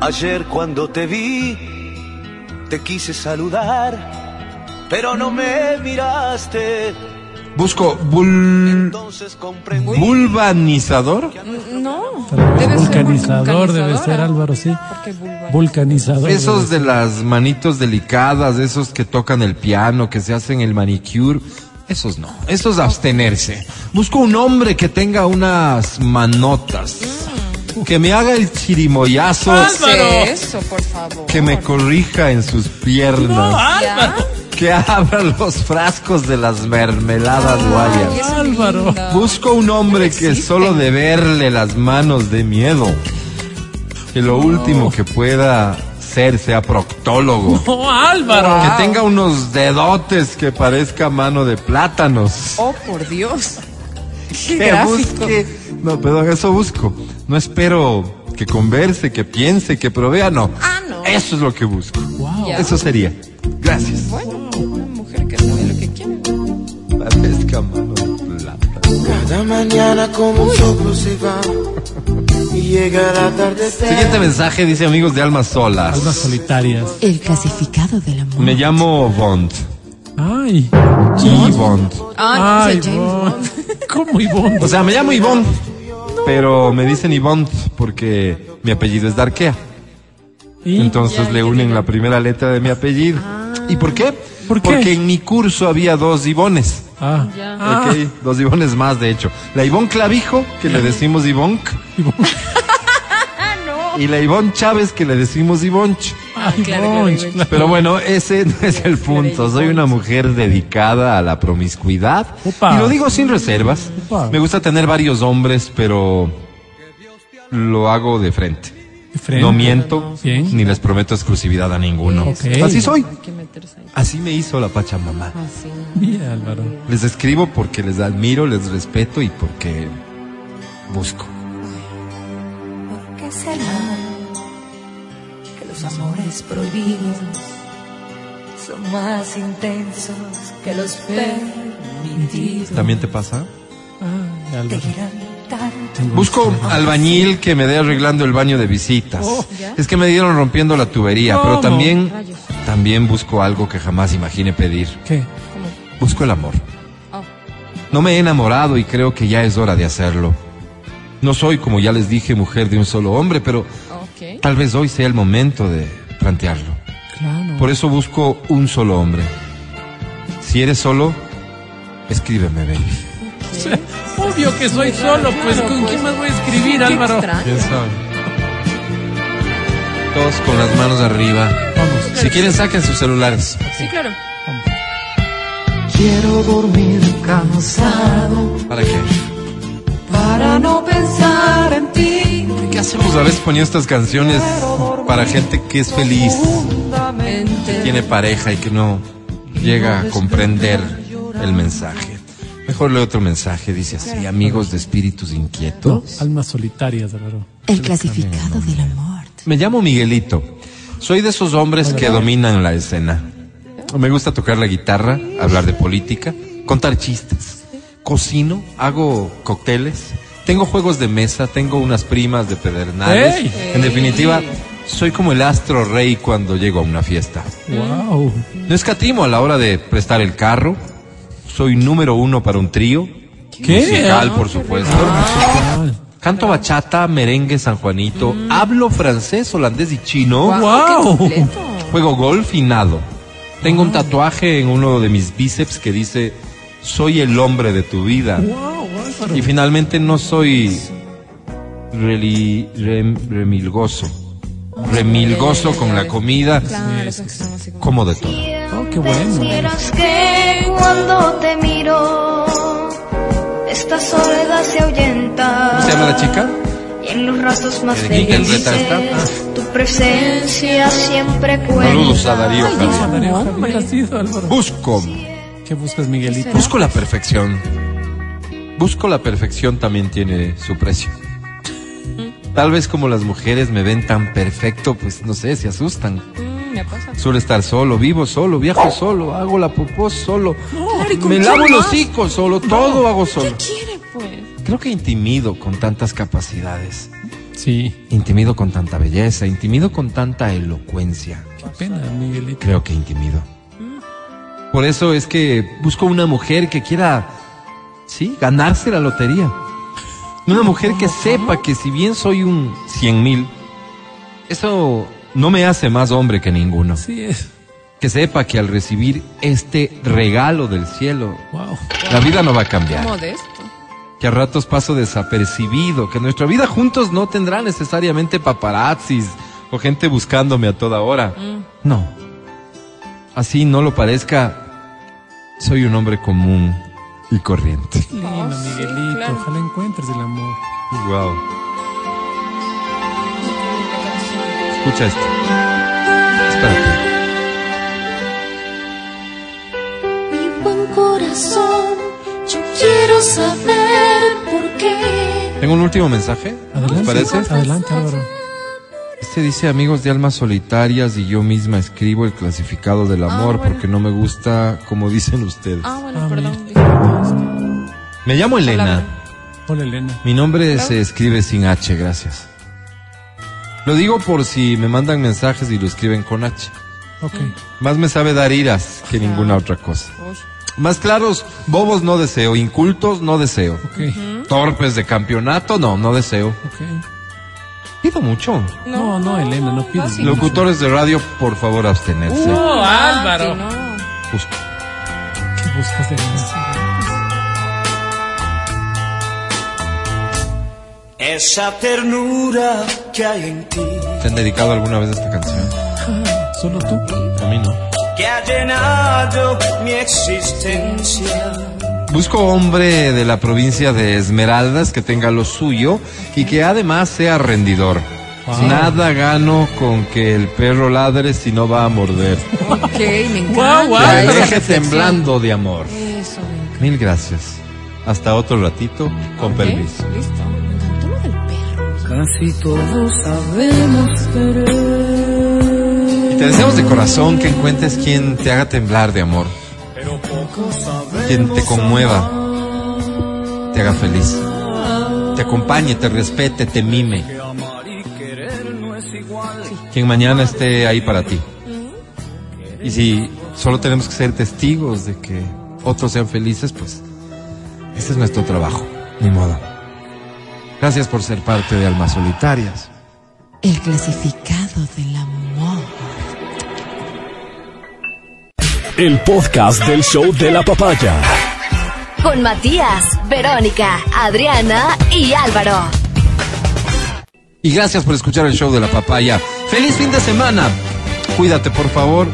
Ayer cuando te vi, te quise saludar, pero no me miraste. Busco bul... Vulvanizador. No. Debe ser Vulcanizador debe vulcanizadora. ser, Álvaro, sí. Vulcanizador. Esos debe de las manitos delicadas, esos que tocan el piano, que se hacen el manicure, esos no, esos abstenerse. Busco un hombre que tenga unas manotas, que me haga el chirimoyazo, ¿Qué es eso, por favor? que me corrija en sus piernas, ¿Ya? Que abra los frascos de las mermeladas guayas. Álvaro. Busco un hombre que solo de verle las manos de miedo. Que lo último que pueda ser sea proctólogo. ¡Oh, Álvaro! Que tenga unos dedotes que parezca mano de plátanos. Oh, por Dios. Qué Que gráfico. busque. No, perdón, eso busco. No espero que converse, que piense, que provea, no. Ah, no. Eso es lo que busco. Wow. Eso sería. Gracias. Bueno, Parezca mano plata. Cada mañana como un soplo se va y llega la tarde. Siguiente mensaje dice amigos de almas solas. Almas solitarias. El clasificado del amor. Me llamo Bond. Ay. Y Bond. Ah, Ay, James Ivonne. Bond. ¿Cómo Ivonne? O sea, me llamo Ivonne, pero me dicen Ivonne porque mi apellido es Darquea. ¿Y? Entonces Ya, le unen la primera letra de mi apellido. ¿Y por qué? ¿Por qué? Porque en mi curso había dos Ivones. Ah. Ya. Ah. Ok, dos Ivones más, de hecho. La Ivonne Clavijo, que le decimos Ivonne. Y la Ivonne Chávez, que le decimos Ivonch. Ay, claro, Ivonne, claro, claro. Pero bueno, ese no es el punto. Soy una mujer dedicada a la promiscuidad. Opa. Y lo digo sin reservas. Opa. Me gusta tener varios hombres, pero lo hago de frente. Frente. No miento, Bien. ni les prometo exclusividad a ninguno. Ok. Así soy. Así me hizo la Pachamama. Así. Mira, Álvaro. Les escribo porque les admiro, les respeto y porque busco. ¿Por qué será que los amores prohibidos son más intensos que los permitidos? ¿También te pasa? Te Álvaro. Busco albañil que me dé arreglando el baño de visitas. Oh. Es que me dieron rompiendo la tubería, pero también, Rayos. también busco algo que jamás imaginé pedir. ¿Qué? Busco el amor. Oh. No me he enamorado y creo que ya es hora de hacerlo. No soy, como ya les dije, mujer de un solo hombre, pero tal vez hoy sea el momento de plantearlo. Claro. Por eso busco un solo hombre. Si eres solo, escríbeme, baby. Obvio que soy solo, pues ¿con quién más voy a escribir, Álvaro? ¿Quién sabe? Todos con las manos arriba. Vamos. Si quieren, saquen sus celulares. Sí, claro. quiero dormir cansado ¿Para qué? para no pensar en ti. ¿Qué hacemos a veces poniendo estas canciones para gente que es feliz, que tiene pareja y que no llega a comprender el mensaje? Mejor leo otro mensaje, dice así, amigos de espíritus inquietos. Almas solitarias, Álvaro. El clasificado del amor. Me llamo Miguelito. Soy de esos hombres que dominan la escena. Me gusta tocar la guitarra, hablar de política, contar chistes. Cocino, hago cócteles, tengo juegos de mesa, tengo unas primas de pedernales. En definitiva, soy como el astro rey cuando llego a una fiesta. Wow. No escatimo a la hora de prestar el carro. Soy número uno para un trío. ¿Qué? Musical, Ah, por supuesto. Canto bachata, merengue, San Juanito. Hablo francés, holandés y chino. Wow. Juego golf y nado. Tengo un tatuaje en uno de mis bíceps que dice, soy el hombre de tu vida. Wow, Álvaro. Y finalmente no soy reli- rem- remilgoso. Remilgoso con la comida. Claro, eso que son así como- Como de todo. Oh, qué bueno. Que cuando te miro, esta soledad se ahuyenta. ¿Cómo se llama la chica? Y en los ratos más ¿De qué interpreta felices, tu presencia siempre cuenta. Saludos a Darío Javier. Busco. ¿Qué buscas, Miguelito? Busco la perfección. Busco la perfección también tiene su precio. Tal vez como las mujeres me ven tan perfecto, pues no sé, se asustan. Mm, me pasa. Suelo estar solo, vivo solo, viajo solo, hago la popó solo, Claro, ¿y con me lavo los hocico solo, todo hago solo. ¿Qué quiere, pues? Creo que intimido con tantas capacidades, Sí. intimido con tanta belleza, intimido con tanta elocuencia. Qué pena, Miguelito. Creo que intimido. Por eso es que busco una mujer que quiera, sí, ganarse la lotería. Una mujer que sepa que si bien soy un cien mil, eso no me hace más hombre que ninguno. Así es. Que sepa que al recibir este regalo del cielo, Wow. la vida no va a cambiar. modesto. Que a ratos paso desapercibido, que nuestra vida juntos no tendrá necesariamente paparazzis o gente buscándome a toda hora. No. Así no lo parezca, soy un hombre común y corriente. Lindo, Oh, sí, Miguelito. claro. Ojalá encuentres el amor. Wow. Escucha esto. Espérate. Mi buen corazón, yo quiero saber por qué. Tengo un último mensaje. Adelante. ¿Les parece? Adelante, Álvaro. Este dice amigos de almas solitarias y yo misma escribo el clasificado del amor bueno. porque no me gusta como dicen ustedes. Ah, bueno, Ah, perdón. Me llamo Elena. Hola, Elena. Mi nombre se escribe sin H, gracias. Lo digo por si me mandan mensajes y lo escriben con H. Ok. Más me sabe dar iras que ninguna otra cosa. Más claros, bobos no deseo, incultos no deseo. Ok. Torpes de campeonato, no, no deseo. Ok. Pido mucho. No, no, Elena, no pides. sí. Locutores de radio, por favor, abstenerse. No, Álvaro. No. Justo. ¿Qué buscas de Esa ternura que hay en ti, ¿Te han dedicado alguna vez a esta canción? ¿Solo tú? A mí no. que ha llenado mi existencia. Busco hombre de la provincia de Esmeraldas que tenga lo suyo y que además sea rendidor. Nada gano con que el perro ladre si no va a morder. Ok, me encanta. Que esa deje temblando de amor. Eso, me encanta. Mil gracias. Hasta otro ratito, con Ok, permiso. Listo. Casi todos sabemos querer. Y te deseamos de corazón que encuentres quien te haga temblar de amor. Quien te conmueva, te haga feliz. Te acompañe, te respete, te mime. Quien mañana esté ahí para ti. Y si solo tenemos que ser testigos de que otros sean felices, pues ese es nuestro trabajo. Ni modo. Gracias por ser parte de Almas Solitarias. El clasificado del amor. El podcast del show de la papaya. Con Matías, Verónica, Adriana y Álvaro. Y gracias por escuchar el show de la papaya. ¡Feliz fin de semana! Cuídate, por favor.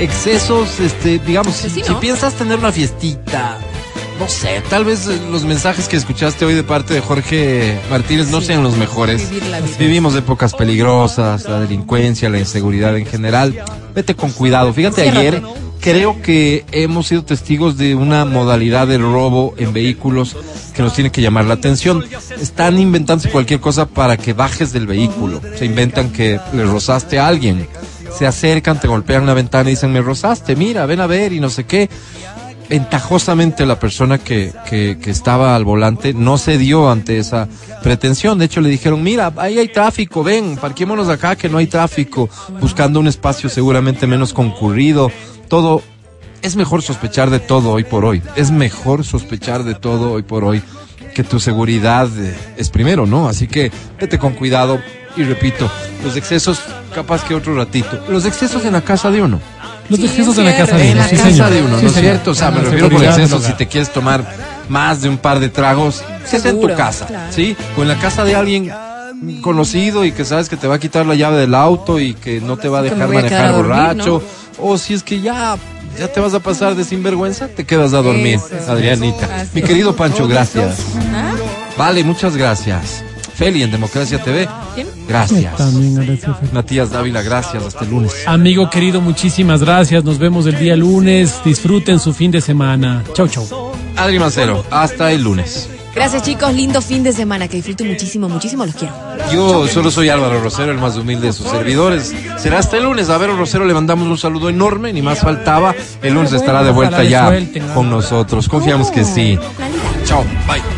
excesos, este, digamos, si, sí, si ¿no? piensas tener una fiestita, no sé, tal vez eh, los mensajes que escuchaste hoy de parte de Jorge Martínez no Sí. sean los mejores. Vivimos épocas peligrosas, la delincuencia, la inseguridad en general. Vete con cuidado. Fíjate, ayer creo que hemos sido testigos de una modalidad de robo en vehículos que nos tiene que llamar la atención. Están inventándose cualquier cosa para que bajes del vehículo. Se inventan que le rozaste a alguien. Se acercan, te golpean la ventana y dicen, me rozaste, mira, ven a ver y no sé qué. Ventajosamente la persona que, que, estaba al volante no se dio ante esa pretensión. De hecho le dijeron, mira, ahí hay tráfico, ven, parquémonos acá que no hay tráfico, buscando un espacio seguramente menos concurrido. Todo, es mejor sospechar de todo hoy por hoy. Es mejor sospechar de todo hoy por hoy que tu seguridad eh, es primero, ¿no? Así que vete con cuidado y repito, los excesos, capaz que otro ratito. Los excesos en la casa de uno. Los Sí, excesos es en la casa de uno, En la sí, casa señor. de uno, Sí, ¿no es cierto? O sea, me refiero por seguridad del exceso si te quieres tomar más de un par de tragos, en tu casa, claro. ¿sí? O en la casa de alguien conocido y que sabes que te va a quitar la llave del auto y que no te va a dejar manejar a dormir, borracho. O si es que ya, ya te vas a pasar de sinvergüenza, te quedas a dormir, Eso. Adrianita. Mi querido Pancho, gracias. ¿Ah? Vale, muchas gracias. Feli en Democracia TV, gracias. También, gracias. Matías Dávila, gracias. Hasta el lunes. Amigo querido, muchísimas gracias. Nos vemos el día lunes. Disfruten su fin de semana. Chau, chau. Adri Mancero, hasta el lunes. Gracias chicos, lindo fin de semana, que disfruten muchísimo, muchísimo, los quiero. Yo solo soy Álvaro Rosero, el más humilde de sus servidores. Será hasta el lunes. A Vero Rosero le mandamos un saludo enorme, ni más faltaba. El lunes estará de vuelta ya con nosotros. Confiamos que sí. Chao, bye.